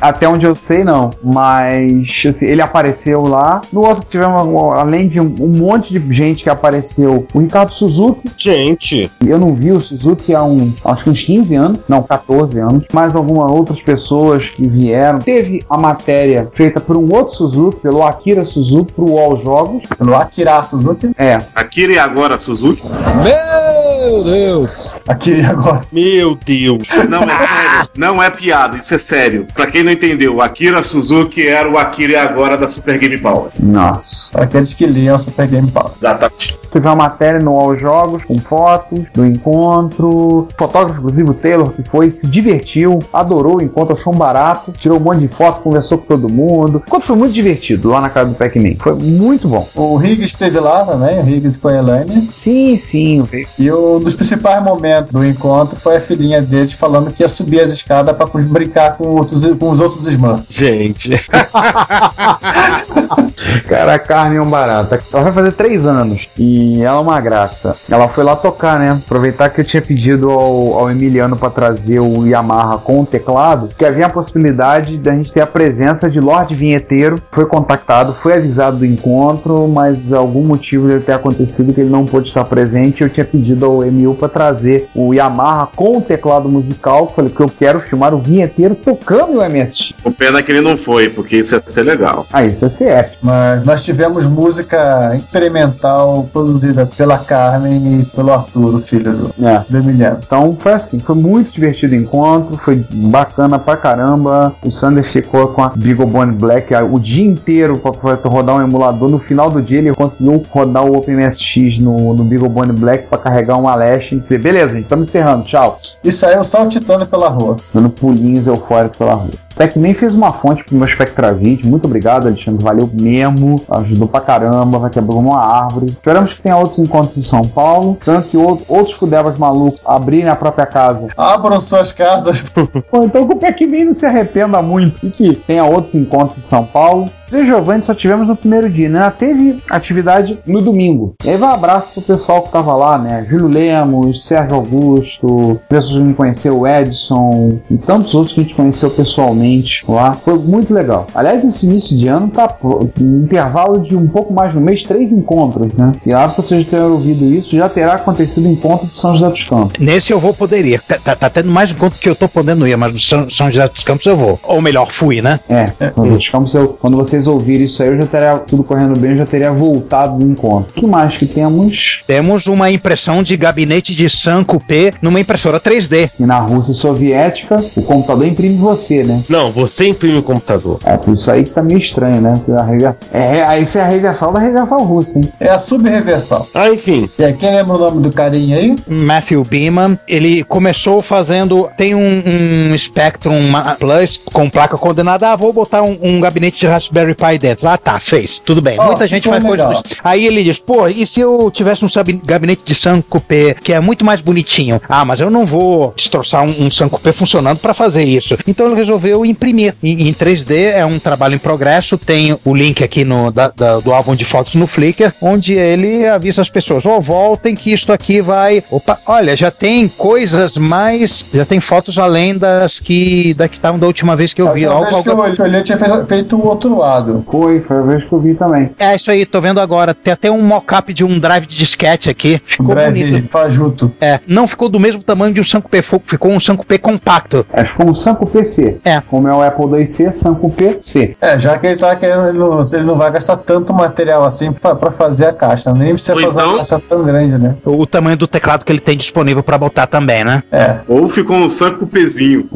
Até onde eu sei, não. Mas assim, ele apareceu lá. No outro tivemos, além de um, um monte de gente que apareceu, o Ricardo Suzuki. Gente. Eu não vi o Suzuki há um, acho que uns 15 anos, não, 14 anos. Mais algumas outras pessoas que vieram. Teve a matéria feita por um outro Suzuki, pelo Akira Suzuki, pro UOL Jogos. Pelo Akira Suzuki? É. Akira e agora Suzuki? Meu Deus. Akira e agora. Meu Deus. Não, é sério. Não é piada, isso é sério. Pra quem não entendeu, o Akira Suzuki era o Akira e agora da Super Game Power. Nossa. Para aqueles que liam Super Game Power. Exatamente. Teve uma matéria no UOL Jogos com fotos do encontro. O fotógrafo, inclusive o Taylor, que foi, se divertiu, adorou o encontro, achou um barato, tirou um monte de foto, conversou com todo mundo. O encontro foi muito divertido lá na casa do Pac-Man. Foi muito bom. O Riggs esteve lá também, o Riggs com a Elaine. Sim, sim. E um dos principais momentos do encontro foi a filhinha deles falando que ia subir as escadas pra brincar com, outros, com os outros Smurfs. Gente. <laughs> Cara, a carne é um barato. Ela vai fazer três anos e ela é uma graça. Ela foi lá tocar, né? Aproveitar que eu tinha pedido ao, ao Emiliano para trazer o Yamaha com o teclado, que havia a possibilidade da gente ter a presença de Lorde Vinheteiro. Foi contactado, foi avisado do encontro, mas algum motivo deve ter acontecido que ele não pôde estar presente. Eu tinha pedido ao Emil para trazer o Yamaha com o teclado musical. Falei que eu quero filmar o Vinheteiro tocando o MSX. O pena é que ele não foi, porque isso ia ser legal. Ah, isso é ser épico. Mas nós tivemos música experimental produzida pela Carmen e pelo Arturo, filho do, É. do Emiliano. Então foi assim, foi muito divertido o encontro, foi bacana pra caramba. O Sander ficou com a Beagle Bone Black o dia inteiro pra, pra rodar um emulador. No final do dia ele conseguiu rodar o OpenMSX no, no Beagle Bone Black pra carregar uma Lash e dizer, beleza, gente, estamos encerrando, tchau. E saiu saltitando pela rua. Dando pulinhos eufóricos pela rua. Pac-Man fez uma fonte pro meu Spectravite. Muito obrigado, Alexandre. Valeu mesmo. Ajudou pra caramba. Vai quebrar uma árvore. Esperamos que tenha outros encontros em São Paulo. Tanto que outro- outros fudebas malucos abrirem a própria casa. Abram suas casas. <laughs> Ou então que o Pac-Man não se arrependa muito. E que tenha outros encontros em São Paulo. De Giovanni só tivemos no primeiro dia, né? Teve atividade no domingo. E aí vai um abraço pro pessoal que tava lá, né? Júlio Lemos, Sérgio Augusto, pessoas que me conheceu, o Edson e tantos outros que a gente conheceu pessoalmente lá. Foi muito legal. Aliás, esse início de ano tá um intervalo de um pouco mais de um mês, três encontros, né? E lá vocês terem ouvido isso, já terá acontecido o encontro de São José dos Campos. Nesse eu vou poder ir. Tá, tá- tá tendo mais encontro que eu tô podendo ir, mas no São, São José dos Campos eu vou. Ou melhor, fui, né? É, São José dos Campos, eu- quando vocês ouvirem isso aí, eu já teria tudo correndo bem, eu já teria voltado do encontro. O que mais que temos? Temos uma impressão de gabinete de Sanco P numa impressora 3D. E na Rússia soviética, o computador imprime você, né? Não, você imprime o computador. É por isso aí que tá meio estranho, né? A reversa... É, aí isso é a reversal da reversal russa, hein? É a subreversal. Ah, enfim. E aí, quem lembra o nome do carinha aí? Matthew Beeman, ele começou fazendo. Tem um, um Spectrum Plus com placa condenada. Ah, vou botar um, um gabinete de Raspberry Pi dentro. Ah, tá, fez. Tudo bem. Ó, Muita gente faz coisas. dos- Aí ele diz: pô, e se eu tivesse um gabinete de Sankupé que é muito mais bonitinho? Ah, mas eu não vou destroçar um, um Sankupé funcionando para fazer isso. Então ele resolveu imprimir em, em 3D. É um trabalho em progresso. Tem o link aqui no, da- da- do álbum de fotos no Flickr, onde ele avisa as pessoas: ó, voltem que isto aqui vai. Opa, olha, já tem coisas mais. Já tem fotos além das que da que estavam da última vez que eu vi. Algo- vez que eu olhei, eu olhei, tinha feito, feito o outro lado. Roubado. Foi, foi a vez que eu vi também. É isso aí, tô vendo agora. Tem até um mock-up de um drive de disquete aqui. Ficou Breve bonito. fajuto. É, não ficou do mesmo tamanho de um Sanko-P, fo- ficou um Sanko-P compacto. É, ficou um Sanko PC. É. Como é o Apple IIc, Sanko PC. É, já que ele tá querendo, ele não, ele não vai gastar tanto material assim pra, pra fazer a caixa. Nem precisa Ou fazer então- uma caixa tão grande, né? O, o tamanho do teclado que ele tem disponível pra botar também, né? É. Ou ficou um sanco pezinho.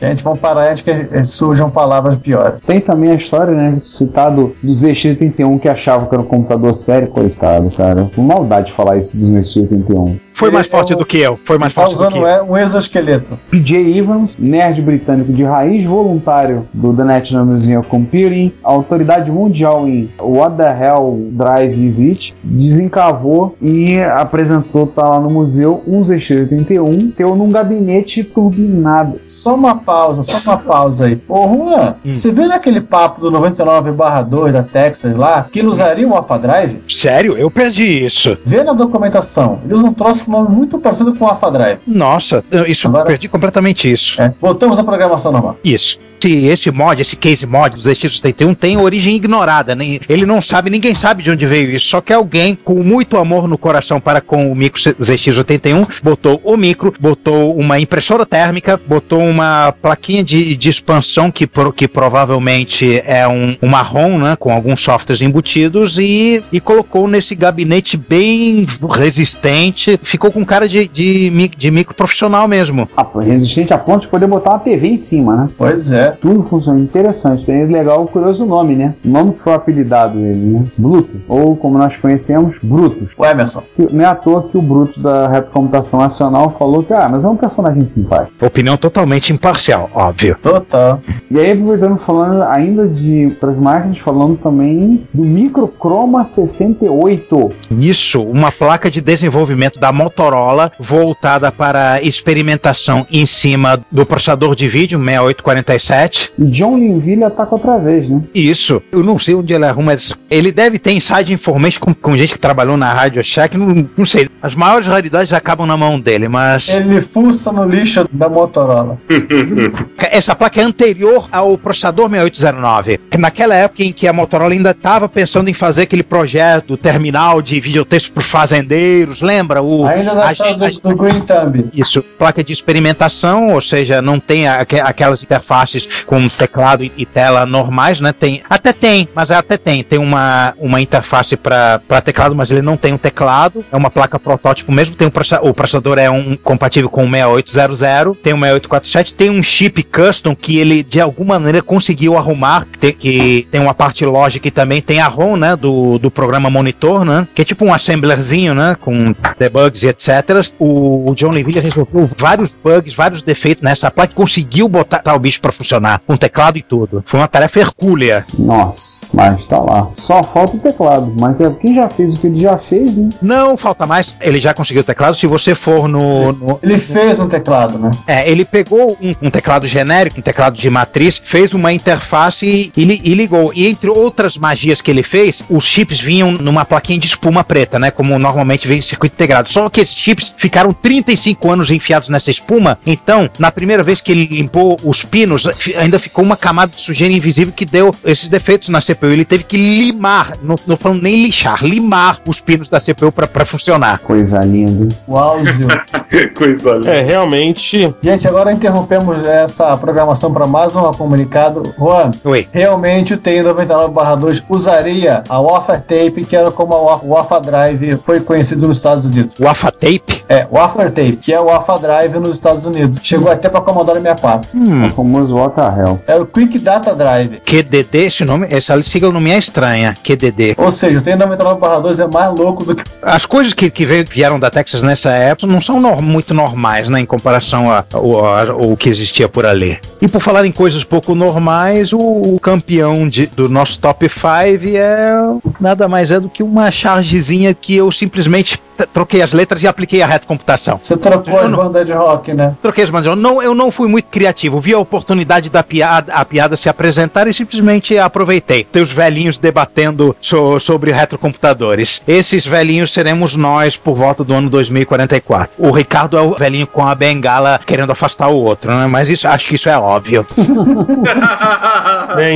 Gente, vamos parar antes que surjam palavras piores. Tem também a história, né? Citado do ZX81 que achava que era um computador sério, coitado, cara. Maldade de falar isso do ZX81. Foi mais Ele forte é um- do que eu. Foi mais Tá forte do que eu. é, um exoesqueleto. PJ Evans, nerd britânico de raiz, voluntário do The National Museum of Computing, autoridade mundial em What the Hell Drive Is It, desencavou e apresentou, tá lá no museu, um ZX81, teu num gabinete turbinado. Só uma pausa, só uma pausa aí. Ô, Juan, Hum. você vê naquele papo do 99/2 da Texas lá, que ele usaria o Alpha Drive? Sério? Eu perdi isso. Vê na documentação. Ele usa um troço com nome muito parecido com o Alpha Drive. Nossa, isso Agora- perdi completamente isso. É. Voltamos à programação normal. Isso. Esse, esse mod, esse case mod do ZX81 tem origem ignorada. Nem, ele não sabe, ninguém sabe de onde veio isso. Só que alguém com muito amor no coração para com o micro ZX81 botou o micro, botou uma impressora térmica, botou uma plaquinha de, de expansão que, pro- que provavelmente é um, uma ROM, né, com alguns softwares embutidos e, e colocou nesse gabinete bem resistente. Ficou com cara de, de, de micro profissional mesmo. Ah, resistente a ponto de poder botar uma TV em cima, né? Pois é. Tudo funciona interessante. Tem legal, curioso o nome, né? O nome que foi apelidado ele, né? Bluetooth. Ou como nós conhecemos, Brutus. O Emerson. Não é à toa que o Brutus da Retrocomputação Nacional falou que, ah, mas é um personagem simpático. Opinião totalmente imparcial, óbvio. Total. E aí, aproveitando, falando ainda de outras máquinas, falando também do Microchroma 68. Isso, uma placa de desenvolvimento da Motorola voltada para experimentação em cima do processador de vídeo 6847. E John Linville ataca outra vez, né? Isso, eu não sei onde ele arruma. essa- Ele deve ter inside information com, com gente que trabalhou na Radio Shack, não, não sei. As maiores raridades acabam na mão dele, mas Ele fuça no lixo da Motorola. <laughs> essa placa é anterior ao processador 6809. Naquela época em que a Motorola ainda estava pensando em fazer aquele projeto terminal de videotexto para os fazendeiros, lembra? O, Ainda na gente- do, Green Thumb. Isso, placa de experimentação, ou seja, não tem aque- aquelas interfaces com teclado e, tela normais, né? Tem, até tem, mas até tem. Tem uma, uma interface para teclado, mas ele não tem um teclado. É uma placa protótipo mesmo. Tem um o processador é um compatível com o 6800, tem o 6847, tem um chip custom que ele de alguma maneira conseguiu arrumar, tem, que tem uma parte lógica também tem a ROM, né, do, do programa monitor, né, que é tipo um assemblerzinho, né, com debugs e etc. O, o John Leville resolveu vários bugs, vários defeitos nessa placa e conseguiu botar o bicho para funcionar, com teclado e tudo. Foi uma tarefa hercúlea. Nossa, mas tá lá. Só falta o teclado. Mas quem já fez o que ele já fez, né? Não falta mais, ele já conseguiu o teclado. Se você for no, no- Ele fez um teclado, né? É, ele pegou um, um teclado genérico, um teclado de matriz, fez uma interface e, e e ligou. E entre outras magias que ele fez, os chips vinham numa plaquinha de espuma preta, né? Como normalmente vem em circuito integrado. Só que esses chips ficaram 35 anos enfiados nessa espuma. Então, na primeira vez que ele limpou os pinos, ainda ficou uma camada de sujeira invisível que deu esses defeitos na CPU. Ele teve que limar, não, não falando nem lixar, limar os pinos da CPU para funcionar. Coisa linda. O áudio. <laughs> Coisa linda. É, realmente. Gente, agora interrompemos essa programação para mais um comunicado. Juan, Oi. realmente o TI 99/2 usaria a Wafa Tape, que era como a Wafa Drive foi conhecido nos Estados Unidos. O AFA Tape? É, o Wafa Tape, que é o Wafa Drive nos Estados Unidos. Chegou até para Commodore 64. Hum. O famoso The Hell. Era o Quick Data Drive. QDD, esse nome, essa sigla não me é estranha. QDD. Ou seja, o TI 99/2 é mais louco do que As coisas que, que vieram da Texas nessa época não são nor- muito normais, né, em comparação a- ao que existia por ali. E por falar em coisas pouco normais, o, o campeão de- do nosso top 5 é nada mais é do que uma chargezinha que eu simplesmente troquei as letras e apliquei a retrocomputação. Você trocou as bandas de rock, né? Troquei as bandas. Eu não, eu não fui muito criativo. Vi a oportunidade da piada, a piada se apresentar e simplesmente aproveitei. Tem os velhinhos debatendo so- sobre retrocomputadores. Esses velhinhos seremos nós por volta do ano 2044. O Ricardo é o velhinho com a bengala querendo afastar o outro, né? Mas isso, acho que isso é óbvio. <laughs>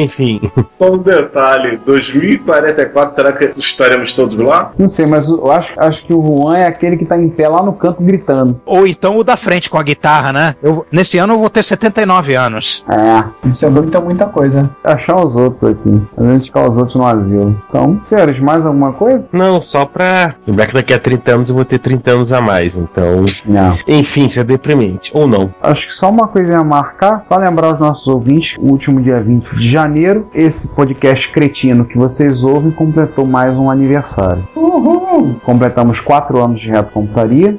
Enfim. Só um detalhe: 2044, será que estaremos todos lá? Não sei, mas eu acho, acho que o Juan é aquele que tá em pé lá no canto gritando. Ou então o da frente com a guitarra, né? Eu, nesse ano eu vou ter 79 anos. É. Isso é muita, muita coisa. Achar os outros aqui. A gente ficar os outros no asilo. Então, senhores, mais alguma coisa? Não, só pra lembrar que daqui a 30 anos eu vou ter 30 anos a mais, então. Não. Enfim, isso é deprimente. Ou não. Acho que só uma coisinha a marcar, só lembrar os nossos ouvintes, o último dia 20 de janeiro, esse podcast cretino que vocês ouvem completou mais um aniversário. Uhul! Completamos quatro anos de reto computaria.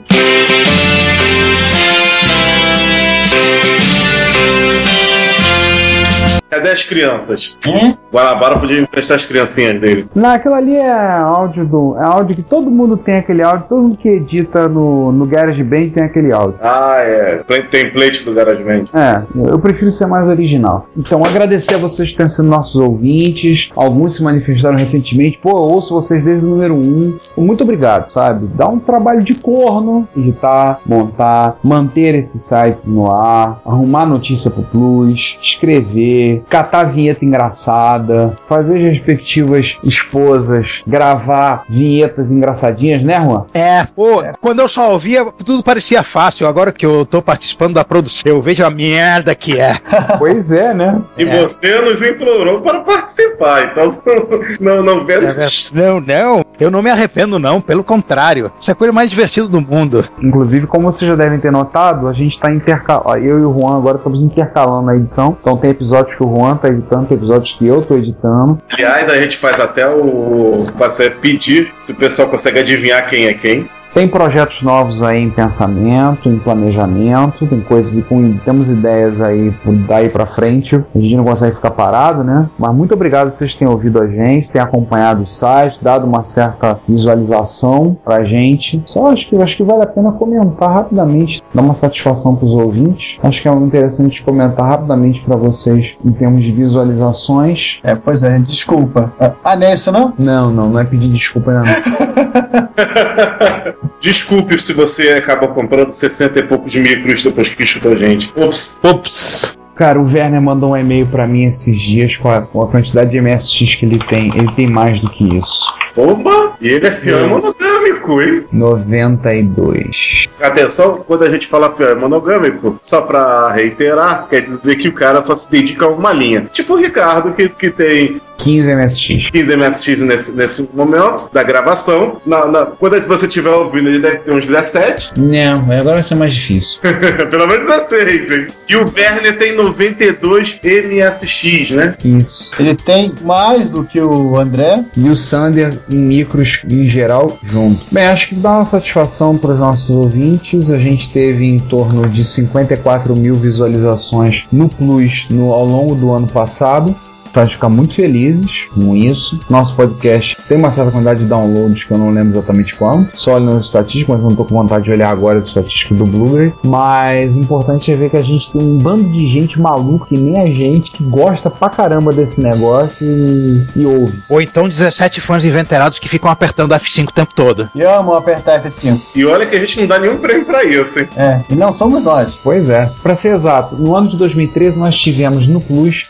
Cadê as crianças? Hum? Guanabara podia emprestar as criancinhas dele. Não, aquilo ali é áudio do. É áudio que todo mundo tem aquele áudio, todo mundo que edita no, no GarageBand tem aquele áudio. Ah, é. Tem template do GarageBand. É, eu prefiro ser mais original. Então, agradecer a vocês que têm sido nossos ouvintes. Alguns se manifestaram recentemente. Pô, eu ouço vocês desde o número 1. Um. Muito obrigado, sabe? Dá um trabalho de corno, editar, montar, manter esses sites no ar, arrumar notícia pro Plus, escrever, catar vinheta engraçada, fazer as respectivas esposas, gravar vinhetas engraçadinhas, né, Juan? É, pô, quando eu só ouvia, tudo parecia fácil. Agora que eu tô participando da produção, eu vejo a merda que é. <laughs> Pois é, né? E você nos implorou para participar, então <laughs> não, não vendo. Não, não, eu não me arrependo, não, pelo contrário. Isso é a coisa mais divertida do mundo. Inclusive, como vocês já devem ter notado, a gente tá intercalando. Eu e o Juan agora estamos intercalando a edição. Então tem episódios que o Juan tá editando, tem episódios que eu tô editando. Aliás, a gente faz até o. Você pedir se o pessoal consegue adivinhar quem é quem. Tem projetos novos aí em pensamento, em planejamento, tem coisas com temos ideias aí daí pra frente. A gente não consegue ficar parado, né? Mas muito obrigado vocês terem ouvido a gente, terem acompanhado o site, dado uma certa visualização pra gente. Só acho que acho que vale a pena comentar rapidamente, dar uma satisfação pros ouvintes. Acho que é interessante comentar rapidamente pra vocês em termos de visualizações. É, pois é, desculpa. Ah, não é isso não? Não, não, não é pedir desculpa não. <laughs> Desculpe se você acaba comprando 60 e poucos micros depois que escutou a gente. Ops, ops. Cara, o Werner mandou um e-mail pra mim esses dias com a, com a quantidade de MSX que ele tem. Ele tem mais do que isso. Opa! E ele é fiel monogâmico, hein? 92. Atenção, quando a gente fala fiel monogâmico, só pra reiterar, quer dizer que o cara só se dedica a uma linha. Tipo o Ricardo, que, que tem 15 MSX. 15 MSX nesse, nesse momento da gravação. Na, na- quando você estiver ouvindo, ele deve ter uns 17. Não, agora vai ser mais difícil. <laughs> Pelo menos 16, hein? E o Werner tem 92 MSX, né? Isso. Ele tem mais do que o André. E o Sander em micros em geral junto. Bem, acho que dá uma satisfação para os nossos ouvintes. A gente teve em torno de 54 mil visualizações no Plus no, ao longo do ano passado. Faz ficar muito felizes com isso. Nosso podcast tem uma certa quantidade de downloads que eu não lembro exatamente quanto. Só olhando as estatísticas, mas não tô com vontade de olhar agora as estatísticas do Blu-ray. Mas o importante é ver que a gente tem um bando de gente maluca, que nem a gente, que gosta pra caramba desse negócio e, e ouve. Ou então 17 fãs inveterados que ficam apertando F5 o tempo todo. E amo apertar F5. E olha que a gente não dá nenhum prêmio pra isso, hein? É, e não somos nós. Pois é. Para ser exato, no ano de 2013 nós tivemos no Plus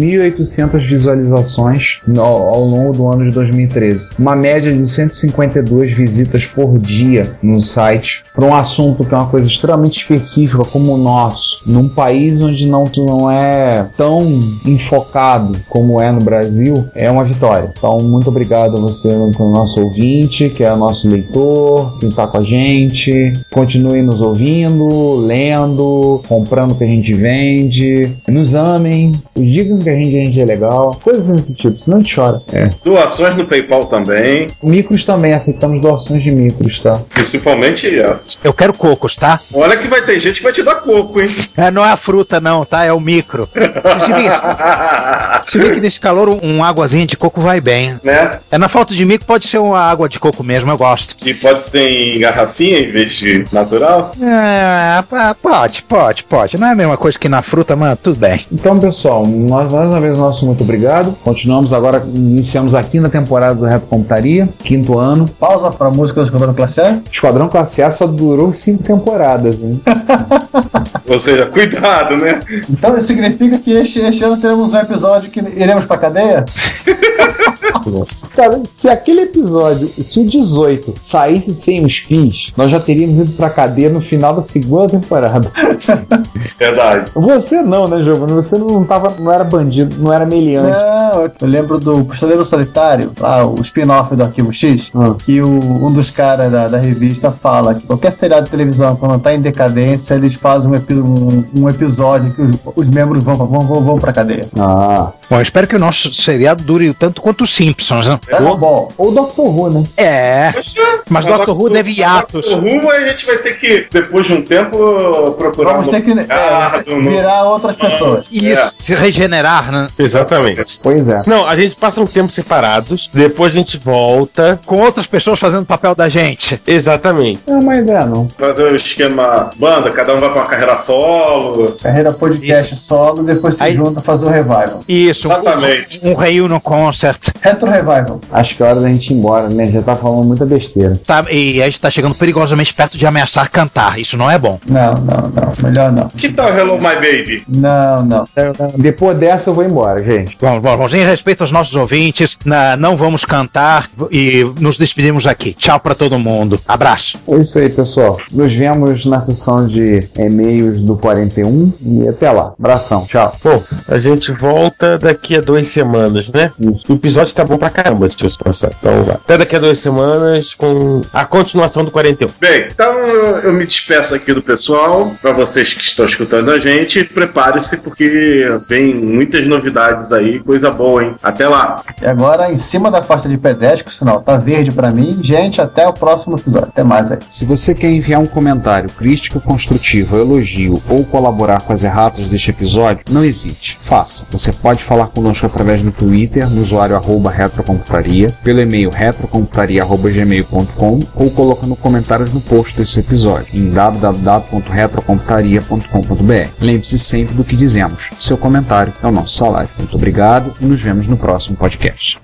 52.800 visualizações ao longo do ano de 2013. Uma média de 152 visitas por dia no site. Para um assunto que é uma coisa extremamente específica como o nosso, num país onde não, não é tão enfocado como é no Brasil, é uma vitória. Então, muito obrigado a você, o nosso ouvinte, que é o nosso leitor, que está com a gente. Continue nos ouvindo, lendo, comprando o que a gente vende. Nos amem, digam que que a gente, a gente é legal. Coisas nesse tipo, senão a gente chora. Doações no PayPal também, Micros também, aceitamos doações de micros, tá? principalmente essas. Eu quero cocos, tá? Olha que vai ter gente que vai te dar coco, hein? É, não é a fruta, não, tá? É o micro. Se vê que nesse calor um, um águazinha de coco vai bem. né? É na falta de micro, pode ser uma água de coco mesmo, eu gosto. Que pode ser em garrafinha em vez de natural. É, pode, pode, pode. Não é a mesma coisa que na fruta, mano, tudo bem. Então, pessoal, nós mais uma vez nosso muito obrigado. Continuamos agora, iniciamos a quinta temporada do Reto Computaria, quinto ano. Pausa pra música do Esquadrão Classe A. Esquadrão Classe A só durou cinco temporadas, hein? <laughs> Ou seja, cuidado, né? Então isso significa que este, este ano teremos um episódio que iremos pra cadeia? <laughs> Cara, se aquele episódio, se o 18 saísse sem os fins, nós já teríamos ido pra cadeia no final da segunda temporada. Verdade. Você não, né, Giovanni? Você não tava, não era bandido, não era meliante. Não, eu lembro do Pistoleiro Solitário, lá, o spin-off do Arquivo X, Ah. que o- um dos caras da, da revista fala que qualquer seriado de televisão, quando tá em decadência, eles fazem um, um- um episódio que os, os membros vão, vão, vão, vão pra cadeia. Ah. Bom, eu espero que o nosso seriado dure tanto quanto os Simpsons, né? Dragon Ball. Ou Doctor Who, né? É, Poxa, mas Dr. Who deve hiatos. O rumo a gente vai ter que, depois de um tempo, procurar Vamos um ter que é, Ricardo, no- virar outras pessoas. Isso, se regenerar, né? Exatamente. Pois é. Não, a gente passa um tempo separados, depois a gente volta. Com outras pessoas fazendo o papel da gente. Exatamente. Não é uma ideia, não. fazer o esquema banda, cada um vai pra uma carreira solo. Carreira podcast solo, depois se Aí- junta fazer o revival. Isso, um- Exatamente. um reunion concert. Retro revival. Acho que é hora da gente ir embora, né? Já tá falando muita besteira. Tá, e a gente tá chegando perigosamente perto de ameaçar cantar. Isso não é bom. Não, não, não. Melhor não. Que tal Hello My Baby? Não, não. Depois dessa eu vou embora, gente. Vamos, vamos, vamos. Em respeito aos nossos ouvintes, na- não vamos cantar e nos despedimos aqui. Tchau pra todo mundo. Abraço. É isso aí, pessoal. Nos vemos na sessão de e-mails do 41 e até lá. Abração. Tchau. Bom, a gente volta daqui a duas semanas, né? O episódio tá bom pra caramba, deixa eu passar. Então vai. Até daqui a duas semanas com a continuação do 41. Bem, então eu me despeço aqui do pessoal. Pra vocês que estão escutando a gente, prepare-se porque vem muitas novidades aí, coisa boa, hein? Até lá. E agora, em cima da faixa de pedestre, o sinal tá verde pra mim. Gente, até o próximo episódio. Até mais aí. Se você quer enviar um comentário, crítica construtiva, elogio ou colaborar com as erratas deste episódio, não hesite. Faça. Você pode falar conosco através do Twitter, no usuário arroba retrocomputaria, pelo e-mail retrocomputaria.gmail.com ou colocando comentários no post desse episódio em www.retrocomputaria.com.br. Lembre-se sempre do que dizemos. Seu comentário é o nosso salário. Muito obrigado e nos vemos no próximo podcast.